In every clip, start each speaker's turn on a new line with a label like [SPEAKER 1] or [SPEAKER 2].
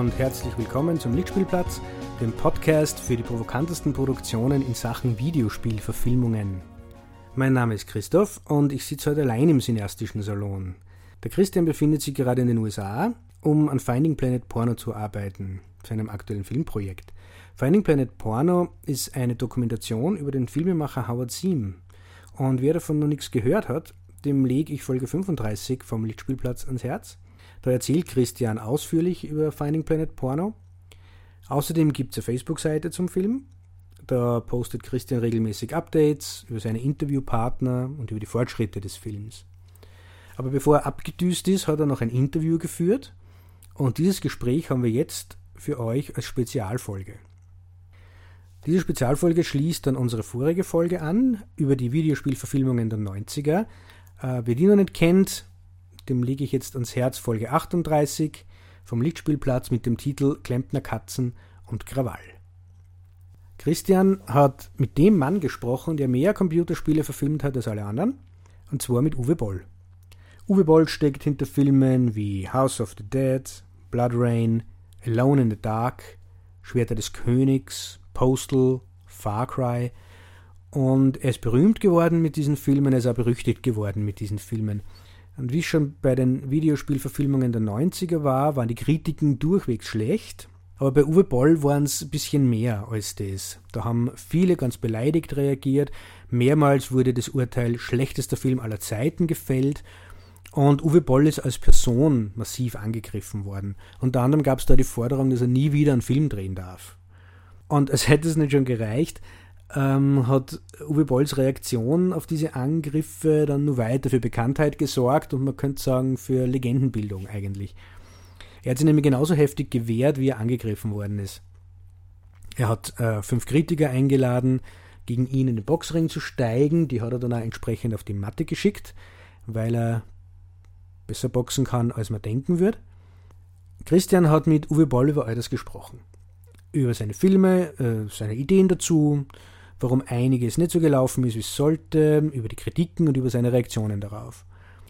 [SPEAKER 1] Und herzlich willkommen zum Lichtspielplatz, dem Podcast für die provokantesten Produktionen in Sachen Videospielverfilmungen. Mein Name ist Christoph und ich sitze heute allein im cineastischen Salon. Der Christian befindet sich gerade in den USA, um an Finding Planet Porno zu arbeiten, seinem aktuellen Filmprojekt. Finding Planet Porno ist eine Dokumentation über den Filmemacher Howard Seam. Und wer davon noch nichts gehört hat, dem lege ich Folge 35 vom Lichtspielplatz ans Herz. Da erzählt Christian ausführlich über Finding Planet Porno. Außerdem gibt es eine Facebook-Seite zum Film. Da postet Christian regelmäßig Updates über seine Interviewpartner und über die Fortschritte des Films. Aber bevor er abgedüst ist, hat er noch ein Interview geführt. Und dieses Gespräch haben wir jetzt für euch als Spezialfolge. Diese Spezialfolge schließt dann unsere vorige Folge an über die Videospielverfilmungen der 90er. Äh, wer die noch nicht kennt, dem lege ich jetzt ans Herz Folge 38 vom Lichtspielplatz mit dem Titel Klempner Katzen und Krawall. Christian hat mit dem Mann gesprochen, der mehr Computerspiele verfilmt hat als alle anderen, und zwar mit Uwe Boll. Uwe Boll steckt hinter Filmen wie House of the Dead, Blood Rain, Alone in the Dark, Schwerter des Königs, Postal, Far Cry und er ist berühmt geworden mit diesen Filmen, er ist auch berüchtigt geworden mit diesen Filmen. Und wie schon bei den Videospielverfilmungen der 90er war, waren die Kritiken durchwegs schlecht. Aber bei Uwe Boll waren es ein bisschen mehr als das. Da haben viele ganz beleidigt reagiert. Mehrmals wurde das Urteil schlechtester Film aller Zeiten gefällt. Und Uwe Boll ist als Person massiv angegriffen worden. Unter anderem gab es da die Forderung, dass er nie wieder einen Film drehen darf. Und als hätte es nicht schon gereicht, ähm, hat Uwe Bolls Reaktion auf diese Angriffe dann nur weiter für Bekanntheit gesorgt und man könnte sagen für Legendenbildung eigentlich. Er hat sich nämlich genauso heftig gewehrt, wie er angegriffen worden ist. Er hat äh, fünf Kritiker eingeladen, gegen ihn in den Boxring zu steigen. Die hat er dann auch entsprechend auf die Matte geschickt, weil er besser boxen kann, als man denken wird. Christian hat mit Uwe Boll über all das gesprochen. Über seine Filme, äh, seine Ideen dazu, warum einiges nicht so gelaufen ist, wie es sollte, über die Kritiken und über seine Reaktionen darauf.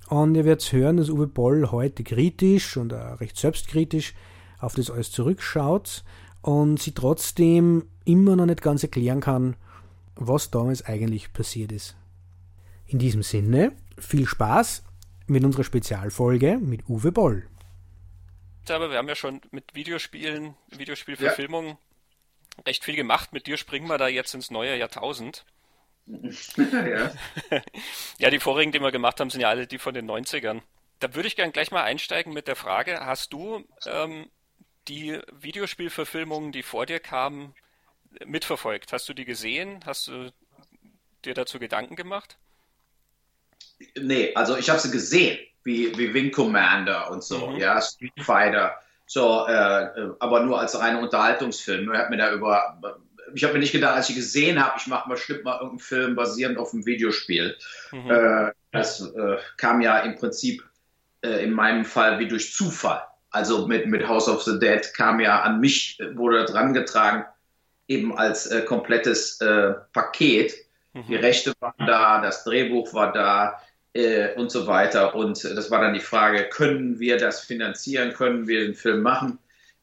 [SPEAKER 1] Und ihr werdet hören, dass Uwe Boll heute kritisch und auch recht selbstkritisch auf das alles zurückschaut und sie trotzdem immer noch nicht ganz erklären kann, was damals eigentlich passiert ist. In diesem Sinne, viel Spaß mit unserer Spezialfolge mit Uwe Boll.
[SPEAKER 2] Aber wir haben ja schon mit Videospielen, Videospielverfilmungen ja recht viel gemacht. Mit dir springen wir da jetzt ins neue Jahrtausend. ja. ja, die vorigen, die wir gemacht haben, sind ja alle die von den 90ern. Da würde ich gerne gleich mal einsteigen mit der Frage, hast du ähm, die Videospielverfilmungen, die vor dir kamen, mitverfolgt? Hast du die gesehen? Hast du dir dazu Gedanken gemacht?
[SPEAKER 3] Nee, also ich habe sie gesehen, wie, wie Wing Commander und so, mhm. ja, Street Fighter. So, äh, äh, aber nur als reine Unterhaltungsfilm. Ich habe mir da über, ich habe mir nicht gedacht, als ich gesehen habe, ich mache mal bestimmt mal irgendeinen Film basierend auf einem Videospiel. Mhm. Äh, das äh, kam ja im Prinzip äh, in meinem Fall wie durch Zufall. Also mit, mit House of the Dead kam ja an mich, wurde dran getragen, eben als äh, komplettes Paket. Mhm. Die Rechte waren da, das Drehbuch war da, äh, und so weiter. Und das war dann die Frage, können wir das finanzieren, können wir den Film machen?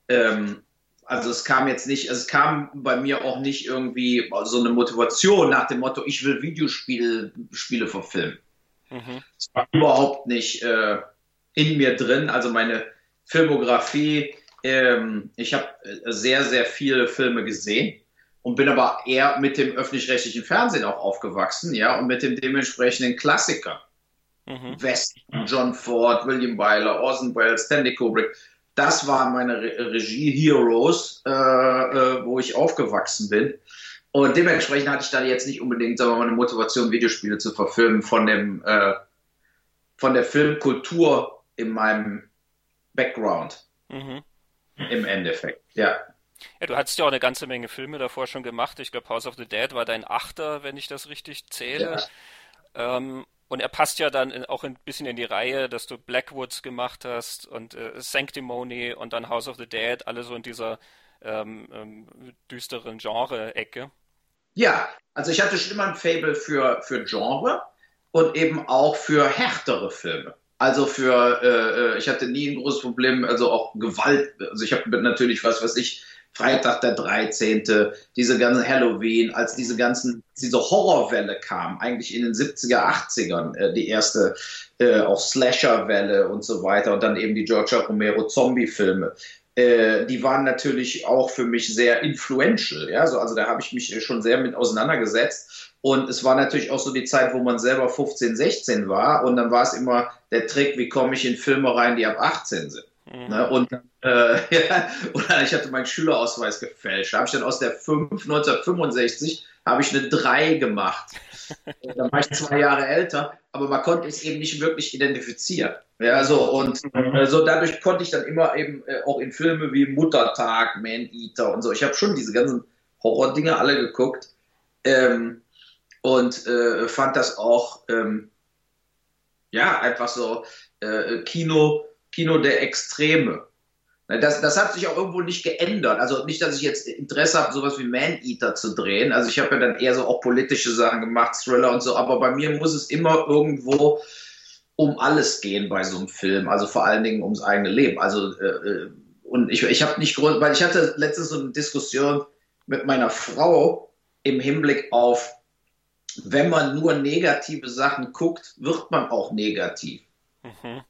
[SPEAKER 3] Ähm, also es kam jetzt nicht, also es kam bei mir auch nicht irgendwie so eine Motivation nach dem Motto, ich will Videospiele Spiele verfilmen. Mhm. Es war überhaupt nicht äh, in mir drin. Also meine Filmografie, ähm, ich habe äh, sehr, sehr viele Filme gesehen und bin aber eher mit dem öffentlich-rechtlichen Fernsehen auch aufgewachsen, ja, und mit dem dementsprechenden Klassiker. Mhm. West, John Ford, William Wyler, Orson Welles, Stanley Kubrick. Das waren meine Re Regie-Heroes, äh, äh, wo ich aufgewachsen bin. Und dementsprechend hatte ich da jetzt nicht unbedingt sagen wir mal, eine Motivation, Videospiele zu verfilmen von, dem, äh, von der Filmkultur in meinem Background. Mhm. Im Endeffekt, ja.
[SPEAKER 2] Ja, du hattest ja auch eine ganze Menge Filme davor schon gemacht. Ich glaube, House of the Dead war dein Achter, wenn ich das richtig zähle. Ja. Ähm, und er passt ja dann auch ein bisschen in die Reihe, dass du Blackwoods gemacht hast und äh, Sanctimony und dann House of the Dead, alle so in dieser ähm, ähm, düsteren Genre-Ecke.
[SPEAKER 3] Ja, also ich hatte schon immer ein Fable für, für Genre und eben auch für härtere Filme. Also für, äh, ich hatte nie ein großes Problem, also auch Gewalt. Also ich habe natürlich was, was ich Freitag der 13., diese ganzen Halloween, als diese ganzen, diese Horrorwelle kam, eigentlich in den 70er, 80ern, äh, die erste äh, auch Slasher-Welle und so weiter und dann eben die Georgia Romero Zombie-Filme. Äh, die waren natürlich auch für mich sehr influential, ja, so, also da habe ich mich schon sehr mit auseinandergesetzt. Und es war natürlich auch so die Zeit, wo man selber 15, 16 war. Und dann war es immer der Trick, wie komme ich in Filme rein, die ab 18 sind. Mhm. Ne? Und äh, ja, oder ich hatte meinen Schülerausweis gefälscht. Da habe ich dann aus der 5 1965 habe ich eine 3 gemacht. dann war ich zwei Jahre älter, aber man konnte es eben nicht wirklich identifizieren. Ja, so und äh, so dadurch konnte ich dann immer eben äh, auch in Filme wie Muttertag, Man Eater und so. Ich habe schon diese ganzen Horror-Dinge alle geguckt ähm, und äh, fand das auch ähm, ja einfach so äh, Kino Kino der Extreme. Ne, das, das hat sich auch irgendwo nicht geändert. Also nicht, dass ich jetzt Interesse habe, sowas wie Man-Eater zu drehen. Also ich habe ja dann eher so auch politische Sachen gemacht, Thriller und so, aber bei mir muss es immer irgendwo um alles gehen bei so einem Film. Also vor allen Dingen ums eigene Leben. Also äh, äh und ich, ich habe nicht Grund, weil ich hatte letztens so eine Diskussion mit meiner Frau im Hinblick auf, wenn man nur negative Sachen guckt, wird man auch negativ. Mhm.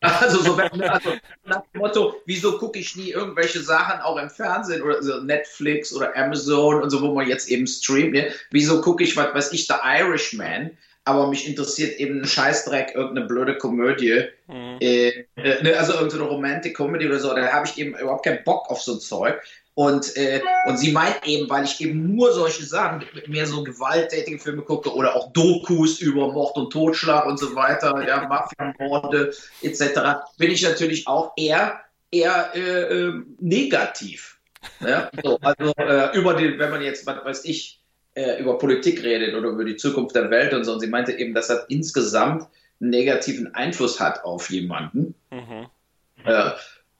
[SPEAKER 3] Also so also nach dem Motto, wieso gucke ich nie irgendwelche Sachen auch im Fernsehen oder so Netflix oder Amazon und so, wo man jetzt eben streamt. Ne? Wieso gucke ich, was weiß ich, The Irishman, aber mich interessiert eben ein Scheißdreck, irgendeine blöde Komödie, mhm. äh, äh, ne, also irgendeine Romantic Comedy oder so, da habe ich eben überhaupt keinen Bock auf so ein Zeug. Und, äh, und sie meint eben, weil ich eben nur solche Sachen, mehr so gewalttätige Filme gucke oder auch Dokus über Mord und Totschlag und so weiter, ja, Mafia-Morde etc., bin ich natürlich auch eher, eher äh, äh, negativ. Ja? So, also äh, über die, wenn man jetzt, was weiß ich, äh, über Politik redet oder über die Zukunft der Welt und so, und sie meinte eben, dass das insgesamt einen negativen Einfluss hat auf jemanden. Mhm.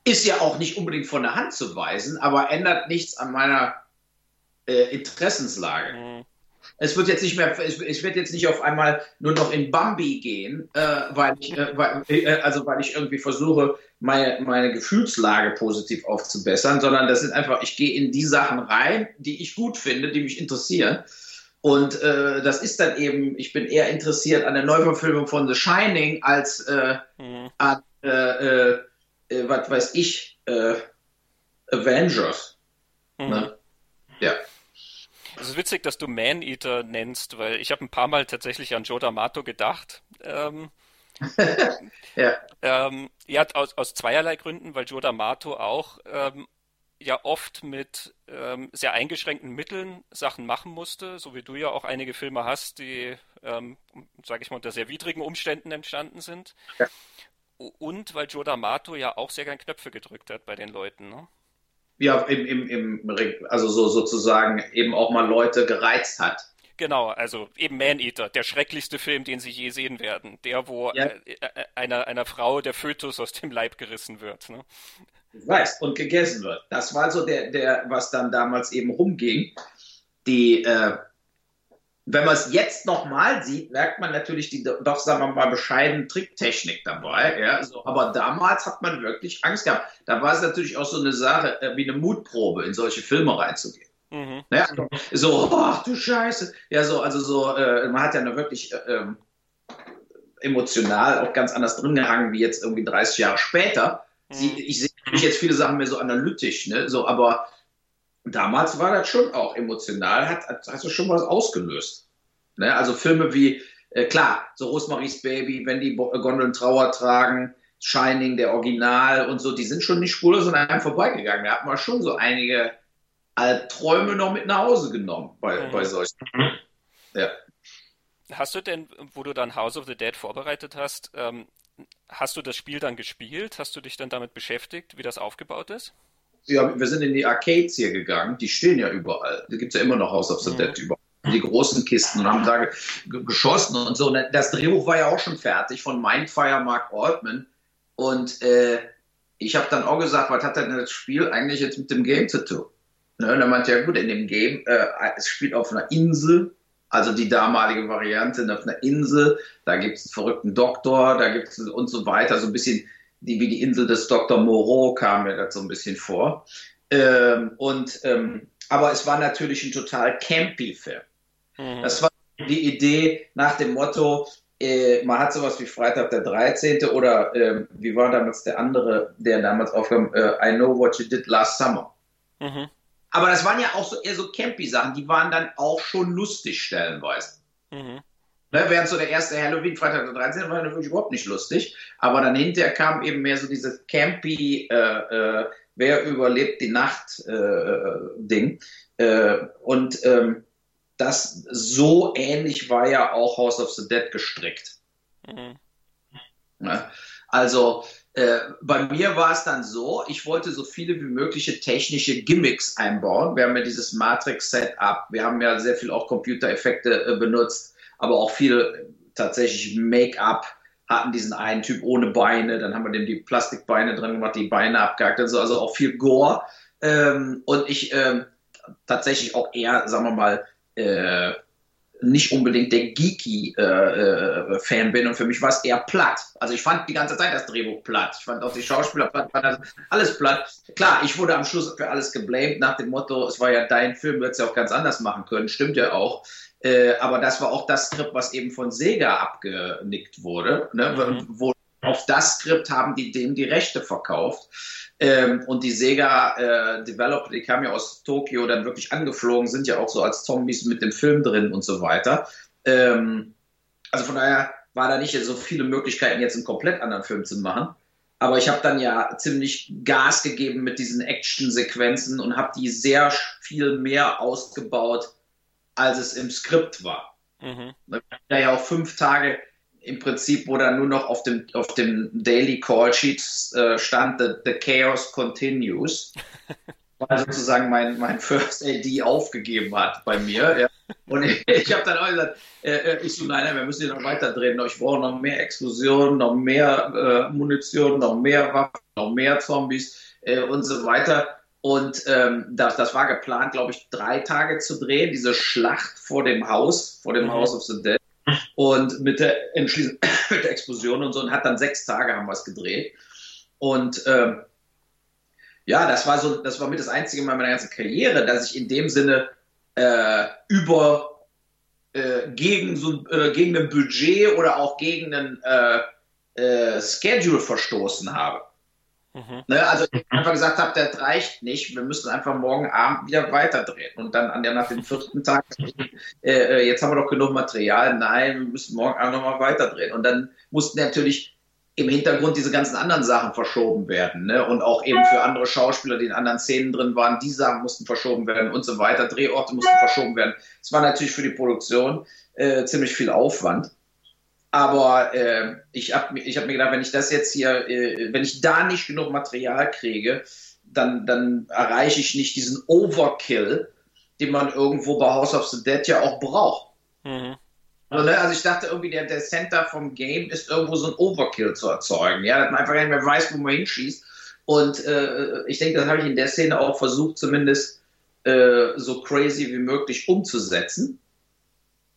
[SPEAKER 3] Äh, ist ja auch nicht unbedingt von der Hand zu weisen, aber ändert nichts an meiner äh, Interessenslage. Mhm. Es wird jetzt nicht mehr, es, es, wird jetzt nicht auf einmal nur noch in Bambi gehen, äh, weil ich, äh, weil, äh, also weil ich irgendwie versuche, meine, meine Gefühlslage positiv aufzubessern, sondern das sind einfach, ich gehe in die Sachen rein, die ich gut finde, die mich interessieren. Und äh, das ist dann eben, ich bin eher interessiert an der Neuverfilmung von The Shining als äh, mhm. an äh, äh, was weiß ich, äh, Avengers. Mhm. Ne? Ja.
[SPEAKER 2] Es ist witzig, dass du Man-Eater nennst, weil ich habe ein paar Mal tatsächlich an Joe D'Amato gedacht. Ähm, ja. Ähm, ja, aus, aus zweierlei Gründen, weil Joe D'Amato auch ähm, ja oft mit ähm, sehr eingeschränkten Mitteln Sachen machen musste, so wie du ja auch einige Filme hast, die, ähm, sage ich mal, unter sehr widrigen Umständen entstanden sind. Ja. Und weil Joe D'Amato ja auch sehr gern Knöpfe gedrückt hat bei den Leuten, ne?
[SPEAKER 3] Ja, im, im, im, also so sozusagen eben auch mal Leute gereizt hat.
[SPEAKER 2] Genau, also eben Man-Eater, der schrecklichste Film, den sie je sehen werden. Der, wo ja. äh, äh einer, einer Frau der Fötus aus dem Leib gerissen wird. Ne?
[SPEAKER 3] Weiß, und gegessen wird. Das war so der, der, was dann damals eben rumging. Die, äh, wenn man es jetzt nochmal sieht, merkt man natürlich die doch, sagen wir mal, bescheidene Tricktechnik dabei. Ja, so. Aber damals hat man wirklich Angst gehabt. Da war es natürlich auch so eine Sache, äh, wie eine Mutprobe, in solche Filme reinzugehen. Mhm. Ja, so, ach du Scheiße. Ja, so, also so, äh, man hat ja noch wirklich äh, ähm, emotional auch ganz anders drin gehangen, wie jetzt irgendwie 30 Jahre später. Mhm. Sie, ich sehe jetzt viele Sachen mehr so analytisch, ne? So, aber damals war das schon auch emotional, hat, hat, hat schon was ausgelöst. Ne? Also Filme wie, äh, klar, so Rosemaries Baby, wenn die Gondeln Trauer tragen, Shining, der Original und so, die sind schon nicht spurlos an einem vorbeigegangen. Da hat man schon so einige Albträume noch mit nach Hause genommen bei, mhm. bei solchen. Ja.
[SPEAKER 2] Hast du denn, wo du dann House of the Dead vorbereitet hast, ähm, hast du das Spiel dann gespielt? Hast du dich dann damit beschäftigt, wie das aufgebaut ist?
[SPEAKER 3] Ja, wir sind in die Arcades hier gegangen, die stehen ja überall. Da gibt es ja immer noch House of the. Dead überall. Die großen Kisten und haben da geschossen und so. Das Drehbuch war ja auch schon fertig von Mindfire Mark Altman. Und äh, ich habe dann auch gesagt, was hat denn das Spiel eigentlich jetzt mit dem Game zu tun? Ne, und dann meinte ja gut, in dem Game, äh, es spielt auf einer Insel Also die damalige Variante auf einer Insel, da gibt es einen verrückten Doktor, da gibt es und so weiter, so ein bisschen die, wie die Insel des Dr. Moreau kam mir das so ein bisschen vor. Ähm, und, ähm, aber es war natürlich ein total campy Film. Mhm. Das war die Idee nach dem Motto, äh, man hat sowas wie Freitag der 13. oder äh, wie war damals der andere, der damals aufkam, äh, I Know What You Did Last Summer. Mhm. Aber das waren ja auch so eher so campy Sachen, die waren dann auch schon lustig stellenweise. Mhm. Ne, während so der erste Halloween, Freitag der 13. war natürlich überhaupt nicht lustig, aber dann hinterher kam eben mehr so dieses campy, äh, äh, wer überlebt die Nacht äh, Ding. und ähm, das so ähnlich war ja auch House of the Dead gestrickt. Mhm. Ja, also äh, bei mir war es dann so, ich wollte so viele wie mögliche technische Gimmicks einbauen. Wir haben ja dieses Matrix-Setup, wir haben ja sehr viel auch Computereffekte äh, benutzt, aber auch viel tatsächlich Make-up hatten diesen einen Typ ohne Beine, dann haben wir dem die Plastikbeine drin gemacht, die Beine abgehackt, also, also auch viel Gore. Ähm, und ich ähm, tatsächlich auch eher, sagen wir mal, äh, nicht unbedingt der geeky äh, äh, bin und für mich war es eher platt. Also ich fand die ganze Zeit das Drehbuch platt. Ich fand auch die Schauspieler platt, alles platt. Klar, ich wurde am Schluss für alles geblamed nach dem Motto, es war ja dein Film, du hättest ja auch ganz anders machen können. Stimmt ja auch. Äh, aber das war auch das Skript, was eben von Sega abgenickt wurde. Ne? Mhm. Wo, auf das Skript haben die dem die Rechte verkauft. Ähm, und die Sega äh, Developer, die kamen ja aus Tokio dann wirklich angeflogen, sind ja auch so als Zombies mit dem Film drin und so weiter. Ähm, also von daher war da nicht so viele Möglichkeiten, jetzt einen komplett anderen Film zu machen. Aber ich habe dann ja ziemlich Gas gegeben mit diesen Action-Sequenzen und habe die sehr viel mehr ausgebaut, als es im Skript war. Mhm. Da ja auch fünf Tage im Prinzip, wo dann nur noch auf dem, auf dem Daily Call Sheet äh, stand, the, the Chaos Continues. weil sozusagen mein, mein First AD aufgegeben hat bei mir. Ja. Und ich, ich habe dann auch gesagt, äh, äh, ich so, nein, nein, wir müssen hier noch weiter drehen. Ich brauche noch mehr Explosionen, noch mehr äh, Munition, noch mehr Waffen, noch mehr Zombies äh, und so weiter. Und ähm, das, das war geplant, glaube ich, drei Tage zu drehen, diese Schlacht vor dem Haus, vor dem mhm. House of the Dead. Und mit der, mit der Explosion und so, und hat dann sechs Tage haben wir es gedreht. Und ähm, ja, das war so, das war mit das einzige Mal meiner ganzen Karriere, dass ich in dem Sinne äh, über äh, gegen so äh, gegen ein Budget oder auch gegen einen äh, äh, Schedule verstoßen habe. Mhm. Ne, also ich einfach gesagt habe, das reicht nicht, wir müssen einfach morgen Abend wieder weiterdrehen. Und dann an der, nach dem vierten Tag, äh, äh, jetzt haben wir doch genug Material, nein, wir müssen morgen Abend nochmal weiterdrehen. Und dann mussten natürlich im Hintergrund diese ganzen anderen Sachen verschoben werden. Ne? Und auch eben für andere Schauspieler, die in anderen Szenen drin waren, die Sachen mussten verschoben werden und so weiter. Drehorte mussten verschoben werden. Es war natürlich für die Produktion äh, ziemlich viel Aufwand. Aber äh, ich habe ich hab mir gedacht, wenn ich das jetzt hier, äh, wenn ich da nicht genug Material kriege, dann, dann erreiche ich nicht diesen Overkill, den man irgendwo bei House of the Dead ja auch braucht. Mhm. Also, ne, also, ich dachte irgendwie, der, der Center vom Game ist irgendwo so ein Overkill zu erzeugen. Ja, dass man einfach nicht mehr weiß, wo man hinschießt. Und äh, ich denke, das habe ich in der Szene auch versucht, zumindest äh, so crazy wie möglich umzusetzen.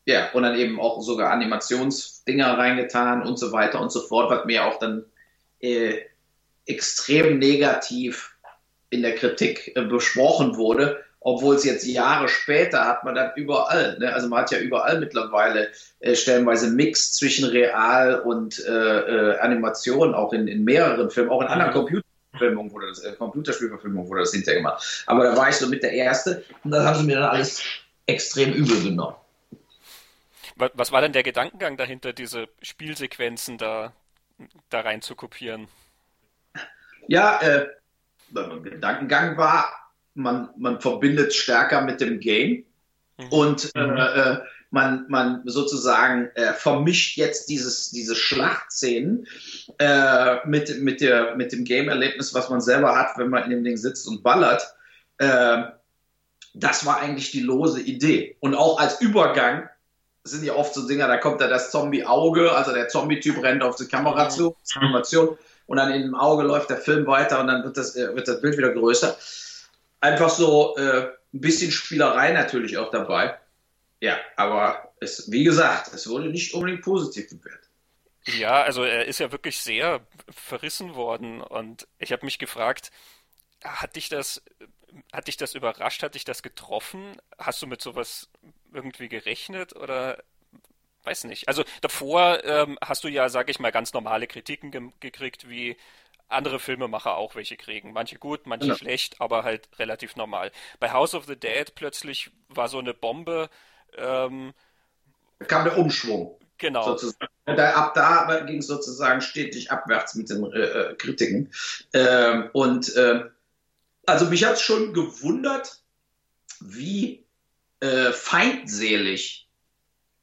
[SPEAKER 3] Ja, und dann eben auch sogar Animationsdinger reingetan und so weiter und so fort, was mir auch dann äh, extrem negativ in der Kritik äh, besprochen wurde, obwohl es jetzt Jahre später hat man dann überall, ne? also man hat ja überall mittlerweile äh, stellenweise Mix zwischen Real und äh, äh, Animation, auch in, in mehreren Filmen, auch in anderen mhm. Computerverfilmungen wurde das, äh, Computerspielverfilmungen wurde das hinterher gemacht. Aber da war ich so mit der Erste und das haben sie mir dann alles extrem übel genommen.
[SPEAKER 2] Was war denn der Gedankengang dahinter, diese Spielsequenzen da, da rein zu kopieren?
[SPEAKER 3] Ja, äh, Gedankengang war, man, man verbindet stärker mit dem Game mhm. und äh, äh, man, man sozusagen äh, vermischt jetzt dieses, diese Schlachtszenen äh, mit, mit, der, mit dem Game-Erlebnis, was man selber hat, wenn man in dem Ding sitzt und ballert. Äh, das war eigentlich die lose Idee. Und auch als Übergang sind ja oft so Dinger, da kommt da das Zombie-Auge, also der Zombie-Typ rennt auf die Kamera mhm. zu, Animation, und dann in dem Auge läuft der Film weiter und dann wird das, äh, wird das Bild wieder größer. Einfach so äh, ein bisschen Spielerei natürlich auch dabei. Ja, aber es, wie gesagt, es wurde nicht unbedingt positiv bewertet.
[SPEAKER 2] Ja, also er ist ja wirklich sehr verrissen worden und ich habe mich gefragt, hat dich das, hat dich das überrascht, hat dich das getroffen? Hast du mit sowas irgendwie gerechnet oder weiß nicht. Also davor ähm, hast du ja, sag ich mal, ganz normale Kritiken ge gekriegt, wie andere Filmemacher auch welche kriegen. Manche gut, manche ja. schlecht, aber halt relativ normal. Bei House of the Dead plötzlich war so eine Bombe. Ähm,
[SPEAKER 3] kam der Umschwung.
[SPEAKER 2] Genau.
[SPEAKER 3] Sozusagen. Da, ab da ging es sozusagen stetig abwärts mit den äh, äh Kritiken. Ähm, und äh, also mich hat es schon gewundert, wie äh, feindselig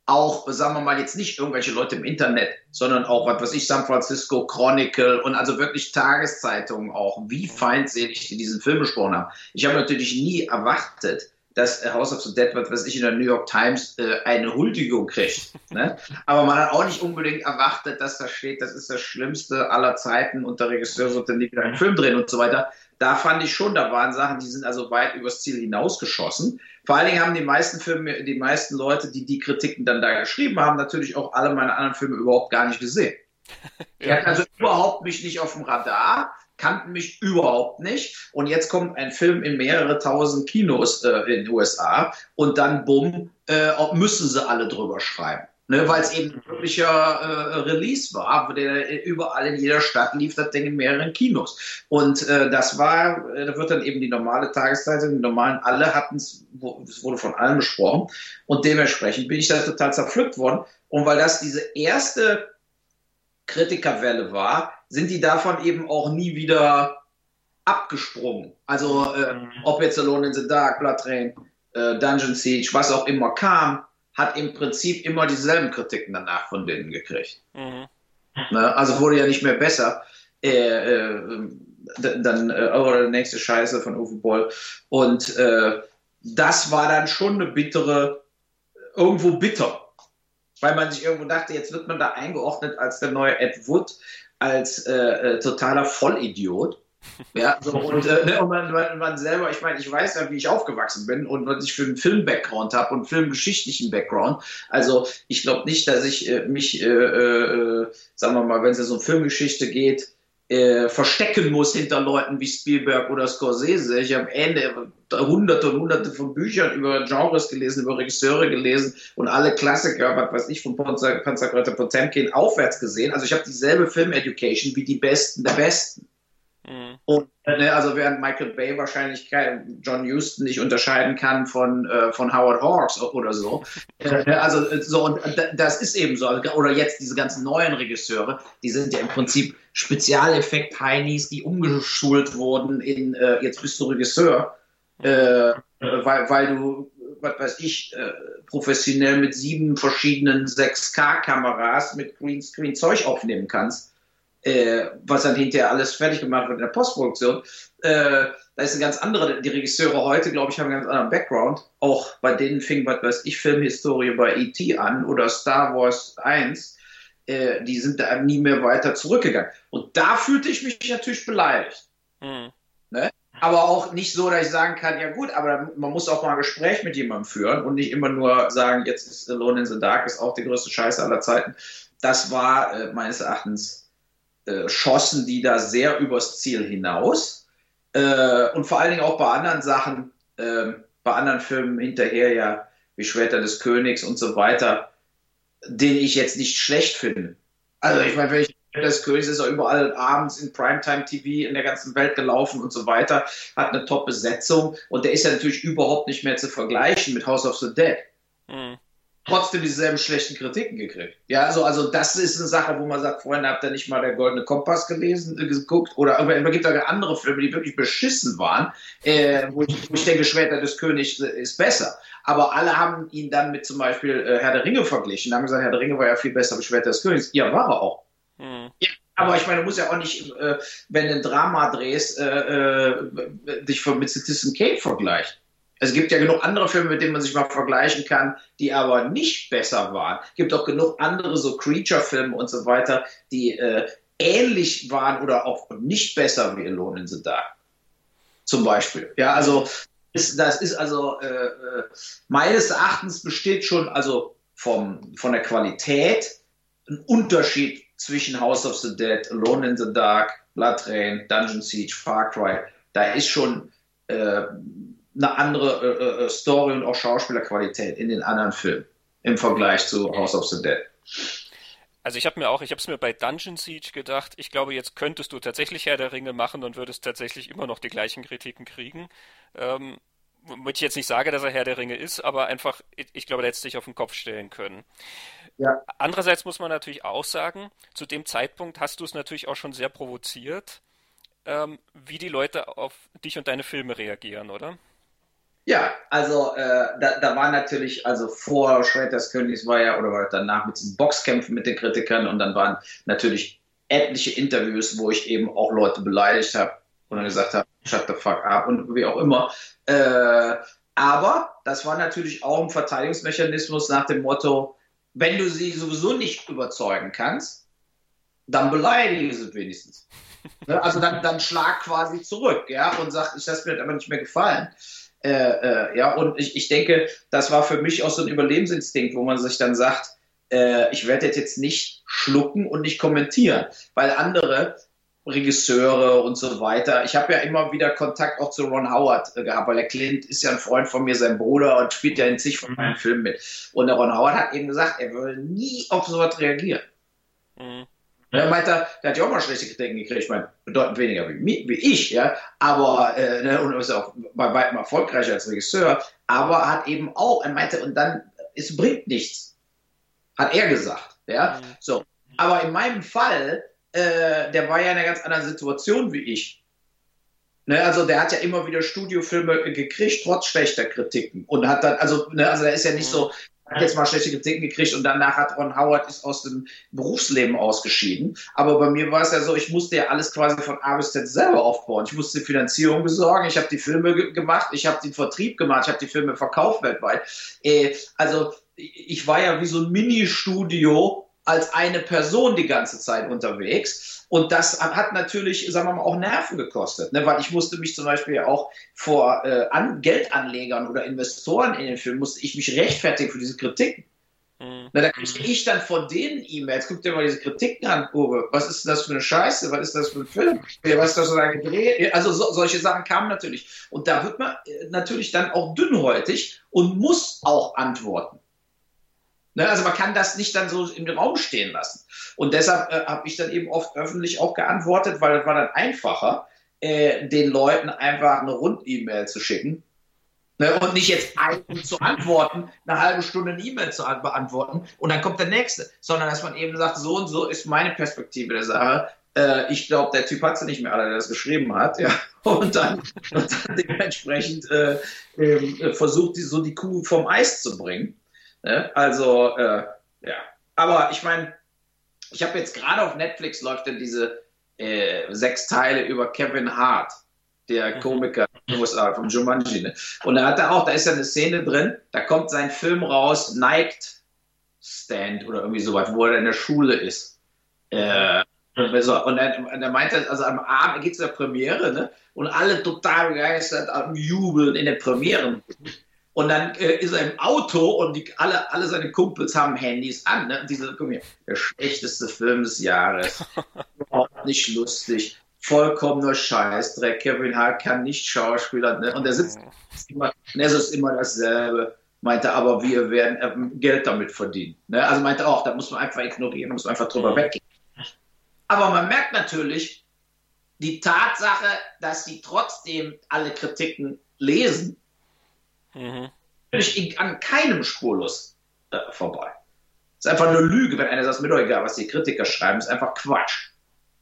[SPEAKER 3] auch, sagen wir mal, jetzt nicht irgendwelche Leute im Internet, sondern auch, was weiß ich, San Francisco Chronicle und also wirklich Tageszeitungen auch, wie feindselig die diesen Film besprochen haben. Ich habe natürlich nie erwartet, dass House of the Dead, was weiß ich, in der New York Times äh, eine Huldigung kriegt. Ne? Aber man hat auch nicht unbedingt erwartet, dass da steht, das ist das Schlimmste aller Zeiten und der Regisseur sollte nie wieder einen Film drehen und so weiter. Da fand ich schon, da waren Sachen, die sind also weit übers Ziel hinausgeschossen. Vor allen Dingen haben die meisten Filme, die meisten Leute, die die Kritiken dann da geschrieben haben, natürlich auch alle meine anderen Filme überhaupt gar nicht gesehen. Die hatten also überhaupt mich nicht auf dem Radar, kannten mich überhaupt nicht. Und jetzt kommt ein Film in mehrere tausend Kinos äh, in den USA und dann bumm, äh, müssen sie alle drüber schreiben. Ne, weil es eben ein wirklicher äh, Release war, der überall in jeder Stadt lief das Ding in mehreren Kinos. Und äh, das war, äh, da wird dann eben die normale Tageszeitung, die normalen, alle hatten es, es wurde von allen besprochen. Und dementsprechend bin ich da total zerpflückt worden. Und weil das diese erste Kritikerwelle war, sind die davon eben auch nie wieder abgesprungen. Also äh, mhm. ob jetzt Alone in the Dark, Blood Train, äh, Dungeon Siege, was auch immer kam, hat im Prinzip immer dieselben Kritiken danach von denen gekriegt. Mhm. Ne? Also wurde ja nicht mehr besser. Äh, äh, dann äh, oder der nächste Scheiße von Uwe Boll. Und äh, das war dann schon eine bittere, irgendwo bitter. Weil man sich irgendwo dachte, jetzt wird man da eingeordnet als der neue Ed Wood, als äh, äh, totaler Vollidiot. Ja, so, und, äh, ne, und man, man, man, selber, ich meine, ich weiß ja, wie ich aufgewachsen bin und was ich für einen Film-Background habe und filmgeschichtlichen Background. Also ich glaube nicht, dass ich äh, mich, äh, äh, sagen wir mal, wenn es um Filmgeschichte geht, äh, verstecken muss hinter Leuten wie Spielberg oder Scorsese. Ich habe Ende hunderte und hunderte von Büchern über Genres gelesen, über Regisseure gelesen und alle Klassiker, was weiß ich, von Panzerkreuz Potemkin aufwärts gesehen. Also ich habe dieselbe Film-Education wie die Besten der Besten. Mhm. Und ne, also während Michael Bay wahrscheinlich John Huston nicht unterscheiden kann von, äh, von Howard Hawks oder so. äh, ne, also äh, so und das ist eben so. Oder jetzt diese ganzen neuen Regisseure, die sind ja im Prinzip Spezialeffekt-Heinis, die umgeschult wurden in äh, jetzt bist du Regisseur, äh, weil, weil du was weiß ich, äh, professionell mit sieben verschiedenen 6K-Kameras mit Greenscreen Zeug aufnehmen kannst äh, was dann hinterher alles fertig gemacht wird in der Postproduktion. Äh, da ist eine ganz andere, die Regisseure heute, glaube ich, haben einen ganz anderen Background. Auch bei denen fing, was weiß ich, Filmhistorie bei E.T. an oder Star Wars 1. Äh, die sind da nie mehr weiter zurückgegangen. Und da fühlte ich mich natürlich beleidigt. Mhm. Ne? Aber auch nicht so, dass ich sagen kann, ja gut, aber man muss auch mal ein Gespräch mit jemandem führen und nicht immer nur sagen, jetzt ist Alone in the Dark ist auch die größte Scheiße aller Zeiten. Das war äh, meines Erachtens äh, schossen die da sehr übers Ziel hinaus. Äh, und vor allen Dingen auch bei anderen Sachen, äh, bei anderen Filmen hinterher ja, wie Schwerter des Königs und so weiter, den ich jetzt nicht schlecht finde. Also ich meine, wenn ich des Königs ist auch überall abends in Primetime TV in der ganzen Welt gelaufen und so weiter, hat eine Top-Besetzung und der ist ja natürlich überhaupt nicht mehr zu vergleichen mit House of the Dead. Mhm trotzdem dieselben schlechten Kritiken gekriegt. Ja, also, also das ist eine Sache, wo man sagt, Freunde, habt ihr nicht mal der Goldene Kompass gelesen, äh, geguckt? Oder es gibt da andere Filme, die wirklich beschissen waren, äh, wo, ich, wo ich denke, Schwerter des Königs ist besser. Aber alle haben ihn dann mit zum Beispiel äh, Herr der Ringe verglichen, haben gesagt, Herr der Ringe war ja viel besser als Schwerter des Königs. Ja, war er auch. Hm. Ja, aber ich meine, du musst ja auch nicht, äh, wenn du ein Drama drehst, äh, äh, dich mit Citizen Kane vergleichen. Es gibt ja genug andere Filme, mit denen man sich mal vergleichen kann, die aber nicht besser waren. Es gibt auch genug andere so Creature-Filme und so weiter, die äh, ähnlich waren oder auch nicht besser wie Alone in the Dark. Zum Beispiel. Ja, also ist, das ist also äh, äh, meines Erachtens besteht schon also vom, von der Qualität ein Unterschied zwischen House of the Dead, Alone in the Dark, Blood Rain, Dungeon Siege, Far Cry. Da ist schon äh, eine andere äh, äh, Story und auch Schauspielerqualität in den anderen Filmen im Vergleich zu House of the Dead.
[SPEAKER 2] Also ich habe mir auch, ich habe es mir bei Dungeon Siege gedacht, ich glaube, jetzt könntest du tatsächlich Herr der Ringe machen und würdest tatsächlich immer noch die gleichen Kritiken kriegen. Ähm, womit ich jetzt nicht sage, dass er Herr der Ringe ist, aber einfach, ich glaube, hättest du dich auf den Kopf stellen können. Ja. Andererseits muss man natürlich auch sagen, zu dem Zeitpunkt hast du es natürlich auch schon sehr provoziert, ähm, wie die Leute auf dich und deine Filme reagieren, oder?
[SPEAKER 3] Ja, also äh, da, da war natürlich, also vor Schwerters Königs war ja, oder war danach mit diesen Boxkämpfen mit den Kritikern und dann waren natürlich etliche Interviews, wo ich eben auch Leute beleidigt habe und dann gesagt habe, shut the fuck up und wie auch immer. Äh, aber das war natürlich auch ein Verteidigungsmechanismus nach dem Motto, wenn du sie sowieso nicht überzeugen kannst, dann beleidige sie wenigstens. Ne, also dann, dann schlag quasi zurück, ja, und sag, ich lasse mir aber nicht mehr gefallen. Äh, äh, ja, und ich, ich denke, das war für mich auch so ein Überlebensinstinkt, wo man sich dann sagt, äh, ich werde jetzt nicht schlucken und nicht kommentieren, weil andere Regisseure und so weiter. Ich habe ja immer wieder Kontakt auch zu Ron Howard äh, gehabt, weil der Clint ist ja ein Freund von mir, sein Bruder und spielt ja in zig von meinen Filmen mit. Und der Ron Howard hat eben gesagt, er würde nie auf sowas reagieren. Mhm. Er meinte, der hat ja auch mal schlechte Kritiken gekriegt, ich meine, bedeutend weniger wie, wie ich, ja, aber, äh, ne, und ist auch bei weitem erfolgreicher als Regisseur, aber hat eben auch, er meinte, und dann, es bringt nichts, hat er gesagt, ja, mhm. so. Aber in meinem Fall, äh, der war ja in einer ganz anderen Situation wie ich. Ne, also der hat ja immer wieder Studiofilme gekriegt, trotz schlechter Kritiken. Und hat dann, also, ne, also er ist ja nicht so, hat jetzt mal schlechte Kritiken gekriegt und danach hat Ron Howard ist aus dem Berufsleben ausgeschieden. Aber bei mir war es ja so, ich musste ja alles quasi von A bis Z selber aufbauen. Ich musste die Finanzierung besorgen, ich habe die Filme ge gemacht, ich habe den Vertrieb gemacht, ich habe die Filme verkauft weltweit. Äh, also ich war ja wie so ein Mini-Studio als eine Person die ganze Zeit unterwegs. Und das hat natürlich, sagen wir mal, auch Nerven gekostet, ne? weil ich musste mich zum Beispiel auch vor äh, an Geldanlegern oder Investoren in den Film, musste ich mich rechtfertigen für diese Kritiken. Mhm. Na, da kriege ich dann von denen E-Mails, guck dir mal diese Kritiken an, Uwe, was ist das für eine Scheiße, was ist das für ein Film, was ist das für ein gedreht? Also so, solche Sachen kamen natürlich. Und da wird man äh, natürlich dann auch dünnhäutig und muss auch antworten. Ne, also man kann das nicht dann so im Raum stehen lassen. Und deshalb äh, habe ich dann eben oft öffentlich auch geantwortet, weil es war dann einfacher, äh, den Leuten einfach eine Rund-E-Mail zu schicken. Ne, und nicht jetzt einen zu antworten, eine halbe Stunde eine E-Mail zu beantworten und dann kommt der nächste, sondern dass man eben sagt, so und so ist meine Perspektive der Sache. Äh, ich glaube, der Typ hat es nicht mehr alle, der das geschrieben hat, ja. Und dann, und dann dementsprechend äh, ähm, versucht, die, so die Kuh vom Eis zu bringen. Ne? Also, äh, ja. Aber ich meine, ich habe jetzt gerade auf Netflix läuft denn diese äh, sechs Teile über Kevin Hart, der mhm. Komiker USA von Jumanji. Ne? Und da hat er auch, da ist ja eine Szene drin, da kommt sein Film raus, Niked Stand oder irgendwie sowas, wo er in der Schule ist. Äh, und er, und er meinte, also am Abend geht es der Premiere, ne? Und alle total begeistert am Jubeln in der Premiere. Und dann äh, ist er im Auto und die, alle, alle seine Kumpels haben Handys an. Ne? Und diese, guck mal, der schlechteste Film des Jahres. Überhaupt nicht lustig. Vollkommener Scheißdreck. Kevin Hart kann nicht Schauspieler. Ne? Und er sitzt immer, ne, es ist immer dasselbe. Meinte aber, wir werden äh, Geld damit verdienen. Ne? Also meinte auch, da muss man einfach ignorieren, muss man einfach drüber weggehen. Aber man merkt natürlich die Tatsache, dass sie trotzdem alle Kritiken lesen Mhm. Ich an keinem spurlos äh, vorbei. Ist einfach eine Lüge, wenn einer sagt, mir doch egal, was die Kritiker schreiben, ist einfach Quatsch.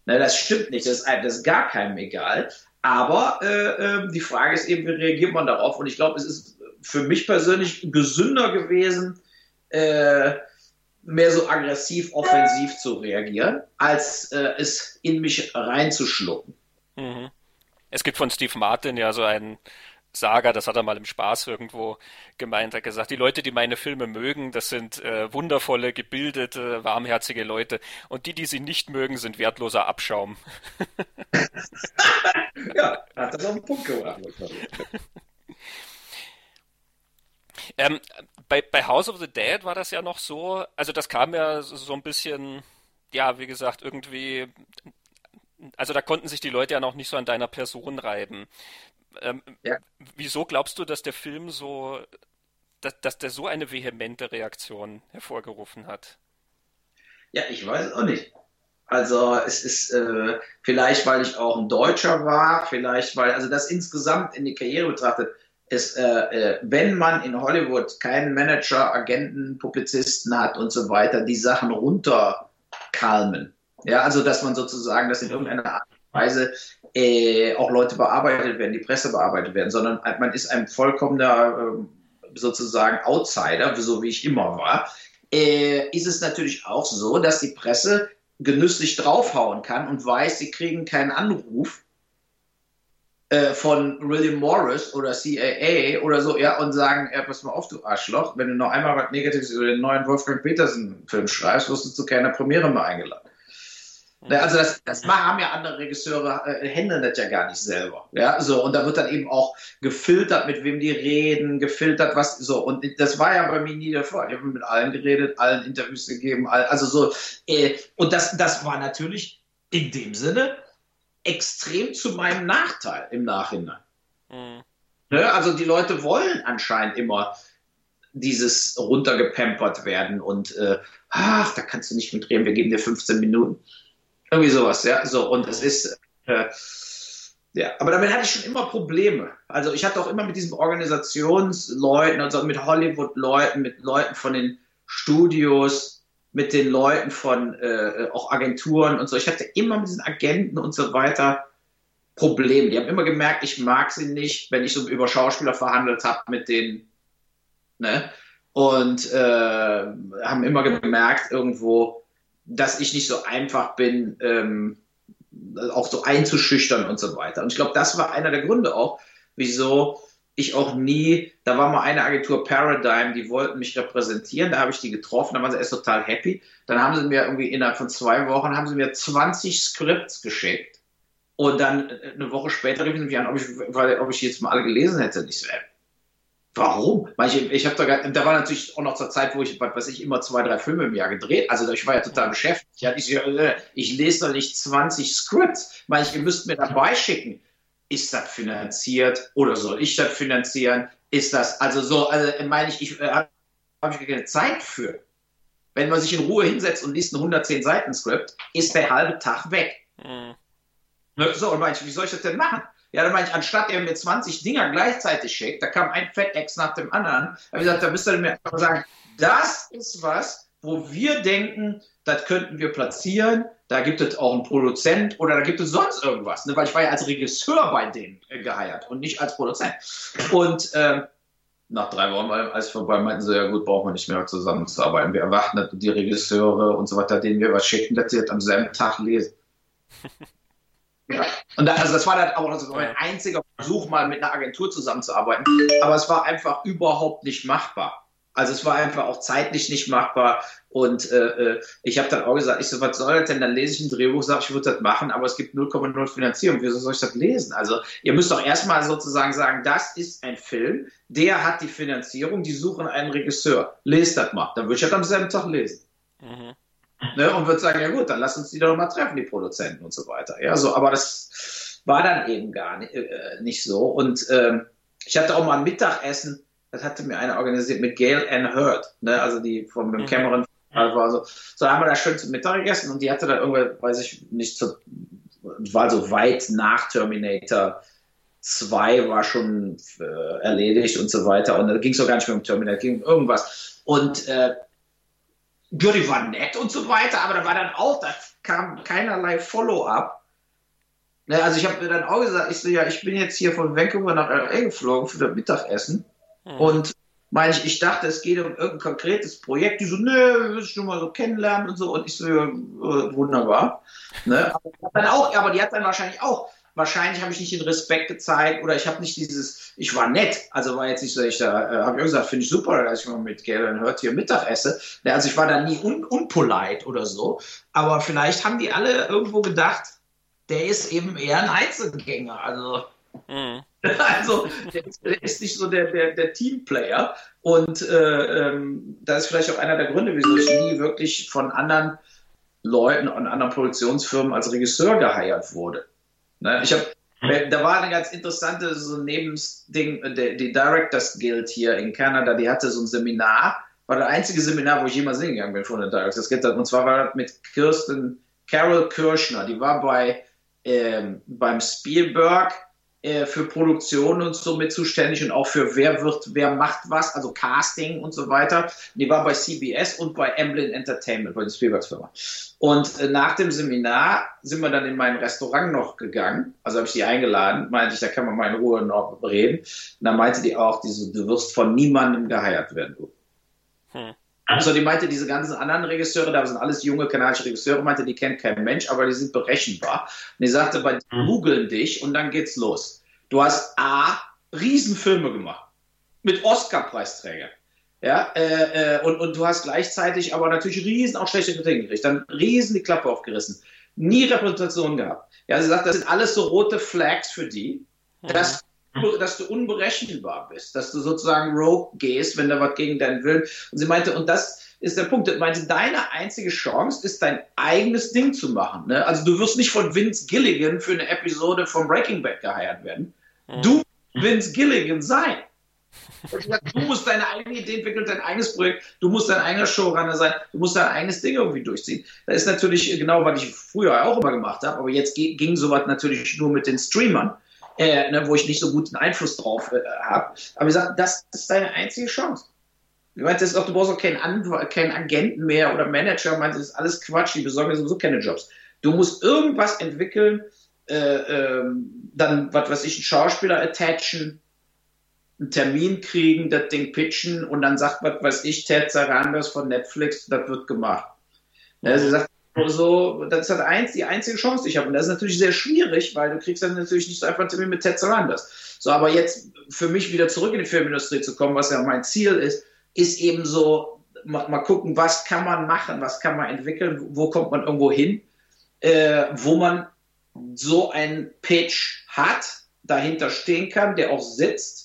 [SPEAKER 3] Ne, das stimmt nicht, das ist, das ist gar keinem egal. Aber äh, äh, die Frage ist eben, wie reagiert man darauf? Und ich glaube, es ist für mich persönlich gesünder gewesen, äh, mehr so aggressiv, offensiv zu reagieren, als äh, es in mich reinzuschlucken.
[SPEAKER 2] Mhm. Es gibt von Steve Martin ja so einen Saga, das hat er mal im Spaß irgendwo gemeint, hat gesagt, die Leute, die meine Filme mögen, das sind äh, wundervolle, gebildete, warmherzige Leute und die, die sie nicht mögen, sind wertloser Abschaum.
[SPEAKER 3] ja, hat das auf den Punkt gebracht.
[SPEAKER 2] Ähm, bei, bei House of the Dead war das ja noch so, also das kam ja so ein bisschen, ja, wie gesagt, irgendwie, also da konnten sich die Leute ja noch nicht so an deiner Person reiben. Ähm, ja. Wieso glaubst du, dass der Film so, dass, dass der so eine vehemente Reaktion hervorgerufen hat?
[SPEAKER 3] Ja, ich weiß es auch nicht. Also es ist äh, vielleicht, weil ich auch ein Deutscher war, vielleicht weil, also das insgesamt in die Karriere betrachtet, ist, äh, äh, wenn man in Hollywood keinen Manager, Agenten, Publizisten hat und so weiter, die Sachen runterkalmen. Ja, also dass man sozusagen, dass in irgendeiner Art und Weise äh, auch Leute bearbeitet werden, die Presse bearbeitet werden, sondern man ist ein vollkommener äh, sozusagen Outsider, so wie ich immer war, äh, ist es natürlich auch so, dass die Presse genüsslich draufhauen kann und weiß, sie kriegen keinen Anruf äh, von William Morris oder CAA oder so, ja, und sagen, ja, pass mal auf, du Arschloch, wenn du noch einmal was Negatives über den neuen Wolfgang Petersen-Film schreibst, wirst du zu keiner Premiere mehr eingeladen. Ne, also das, das haben ja andere Regisseure, äh, handeln das ja gar nicht selber. Ja, so, und da wird dann eben auch gefiltert, mit wem die reden, gefiltert, was, so, und das war ja bei mir nie der Fall. Ich habe mit allen geredet, allen Interviews gegeben, all, also so, äh, und das, das war natürlich in dem Sinne extrem zu meinem Nachteil im Nachhinein. Mhm. Ne, also die Leute wollen anscheinend immer dieses runtergepampert werden und, äh, ach, da kannst du nicht mitreden, wir geben dir 15 Minuten. Irgendwie sowas, ja. So, und es ist, äh, ja, aber damit hatte ich schon immer Probleme. Also ich hatte auch immer mit diesen Organisationsleuten, also mit Hollywood-Leuten, mit Leuten von den Studios, mit den Leuten von äh, auch Agenturen und so. Ich hatte immer mit diesen Agenten und so weiter Probleme. Die haben immer gemerkt, ich mag sie nicht, wenn ich so über Schauspieler verhandelt habe mit denen. Ne? Und äh, haben immer gemerkt irgendwo, dass ich nicht so einfach bin, ähm, auch so einzuschüchtern und so weiter. Und ich glaube, das war einer der Gründe auch, wieso ich auch nie, da war mal eine Agentur Paradigm, die wollten mich repräsentieren, da habe ich die getroffen, da waren sie erst total happy. Dann haben sie mir irgendwie innerhalb von zwei Wochen, haben sie mir 20 Skripts geschickt. Und dann äh, eine Woche später riefen sie mich an, ob ich, weil, ob ich jetzt mal alle gelesen hätte. Und ich so, äh, Warum? Ich, ich habe da, da war natürlich auch noch zur Zeit, wo ich, was weiß ich, immer zwei, drei Filme im Jahr gedreht. Also ich war ja total beschäftigt. Ich, ich, äh, ich lese doch nicht 20 Scripts. Ich, ihr müsst mir dabei schicken. Ist das finanziert oder soll ich das finanzieren? Ist das, also so, also meine ich, ich äh, habe ich keine Zeit für. Wenn man sich in Ruhe hinsetzt und liest ein 110 Seiten Skript, ist der halbe Tag weg. Mhm. So, und meine ich, wie soll ich das denn machen? Ja, dann meine ich, anstatt er mir 20 Dinger gleichzeitig schickt, da kam ein FedEx nach dem anderen, habe ich gesagt, da müsst ihr mir einfach sagen, das ist was, wo wir denken, das könnten wir platzieren, da gibt es auch einen Produzent oder da gibt es sonst irgendwas, ne? weil ich war ja als Regisseur bei denen äh, geheiert und nicht als Produzent. Und äh, nach drei Wochen, als ich vorbei meinten sie, ja gut, brauchen wir nicht mehr zusammenzuarbeiten. Wir erwarten die Regisseure und so weiter, denen wir was schicken, dass sie das am selben Tag lesen. Ja. Und da, also das war dann auch also mein einziger Versuch, mal mit einer Agentur zusammenzuarbeiten. Aber es war einfach überhaupt nicht machbar. Also es war einfach auch zeitlich nicht machbar. Und äh, äh ich habe dann auch gesagt, ich so, was soll das denn? Dann lese ich ein Drehbuch, sage ich würde das machen, aber es gibt 0,0 Finanzierung. Wieso soll ich das lesen? Also ihr müsst doch erstmal sozusagen sagen, das ist ein Film, der hat die Finanzierung, die suchen einen Regisseur. Lest das mal. Dann würde ich das am selben Tag lesen. Mhm. Ne, und würde sagen, ja gut, dann lass uns die doch mal treffen, die Produzenten und so weiter. Ja, so, aber das war dann eben gar nicht, äh, nicht so. Und ähm, ich hatte auch mal ein Mittagessen, das hatte mir einer organisiert mit Gail Ann Hurd, ne, also die von dem mhm. Cameron war so. So haben wir da schön zum Mittag gegessen und die hatte dann irgendwann, weiß ich nicht, so, war so weit nach Terminator 2 war schon äh, erledigt und so weiter. Und da ging es auch gar nicht mehr um Terminator, ging um irgendwas. Und äh, ja, die war nett und so weiter, aber da war dann auch, da kam keinerlei Follow-up. Ne, also ich habe mir dann auch gesagt, ich so, ja, ich bin jetzt hier von Vancouver nach LA geflogen für das Mittagessen hm. und meine ich, ich dachte, es geht um irgendein konkretes Projekt. Die so, nö, wir müssen schon mal so kennenlernen und so. Und ich so, ja, äh, wunderbar. Ne? Aber, dann auch, aber die hat dann wahrscheinlich auch wahrscheinlich habe ich nicht den Respekt gezeigt oder ich habe nicht dieses, ich war nett, also war jetzt nicht so, ich da äh, habe ich gesagt, finde ich super, dass ich mal mit Galen Hurt hier Mittag esse. Also ich war da nie un unpolite oder so, aber vielleicht haben die alle irgendwo gedacht, der ist eben eher ein Einzelgänger, also mhm. Also, der ist, der ist, nicht so der, der, der Teamplayer. Und äh, ähm, das ist vielleicht auch einer der Gründe, wieso ich nie wirklich von anderen Leuten und anderen Produktionsfirmen als Regisseur geheiert wurde. Ne? Ich habe da war eine ganz interessante so Nebensding, die, die Directors Guild hier in Kanada, die hatte so ein Seminar, war das einzige Seminar, wo ich jemals hingegangen bin von der Directors Guild. Und zwar war das mit Kirsten, Carol Kirschner, die war bei ähm, beim Spielberg äh, für Produktion und so mit zuständig und auch für wer wird, wer macht was, also Casting und so weiter. Die war bei CBS und bei Emblem Entertainment, bei den Spielbergs Firma. Und äh, nach dem Seminar sind wir dann in mein Restaurant noch gegangen. Also habe ich sie eingeladen, meinte ich, da kann man mal in Ruhe noch reden. Und dann meinte die auch, diese, du wirst von niemandem geheiert werden. Also die meinte, diese ganzen anderen Regisseure, da sind alles junge kanadische Regisseure, meinte, die kennt kein Mensch, aber die sind berechenbar. Und die sagte, bei mhm. googeln dich und dann geht's los. Du hast A, Riesenfilme gemacht. Mit Oscar-Preisträgern. Ja, äh, äh, und, und du hast gleichzeitig aber natürlich riesen auch schlechte Kritiken gekriegt, dann riesen die Klappe aufgerissen, nie Repräsentation gehabt. Ja, sie sagt, das sind alles so rote Flags für die, mhm. dass dass du unberechenbar bist, dass du sozusagen rogue gehst, wenn da was gegen deinen Willen. Und sie meinte, und das ist der Punkt, sie meinte, deine einzige Chance ist, dein eigenes Ding zu machen. Ne? Also du wirst nicht von Vince Gilligan für eine Episode von Breaking Bad geheiert werden. Mhm. Du Vince Gilligan sein. Du musst deine eigene Idee entwickeln, dein eigenes Projekt, du musst dein eigener Showrunner sein, du musst dein eigenes Ding irgendwie durchziehen. Das ist natürlich genau, was ich früher auch immer gemacht habe, aber jetzt ging sowas natürlich nur mit den Streamern äh, ne, wo ich nicht so guten Einfluss drauf äh, habe. Aber ich sage, das ist deine einzige Chance. Ich meine, das ist auch, du brauchst auch keinen, Anw keinen Agenten mehr oder Manager. Meine, das ist alles Quatsch. Die besorgen sowieso keine Jobs. Du musst irgendwas entwickeln, äh, ähm, dann, was weiß ich, einen Schauspieler attachen, einen Termin kriegen, das Ding pitchen und dann sagt, was weiß ich, Ted Sarandos von Netflix, das wird gemacht. Also, sagt, so, das ist halt eins, die einzige Chance, die ich habe. Und das ist natürlich sehr schwierig, weil du kriegst dann natürlich nicht so einfach einen Termin mit Ted Sarandos. So, aber jetzt für mich wieder zurück in die Filmindustrie zu kommen, was ja mein Ziel ist, ist eben so, mal, mal gucken, was kann man machen, was kann man entwickeln, wo kommt man irgendwo hin, äh, wo man so einen Pitch hat, dahinter stehen kann, der auch sitzt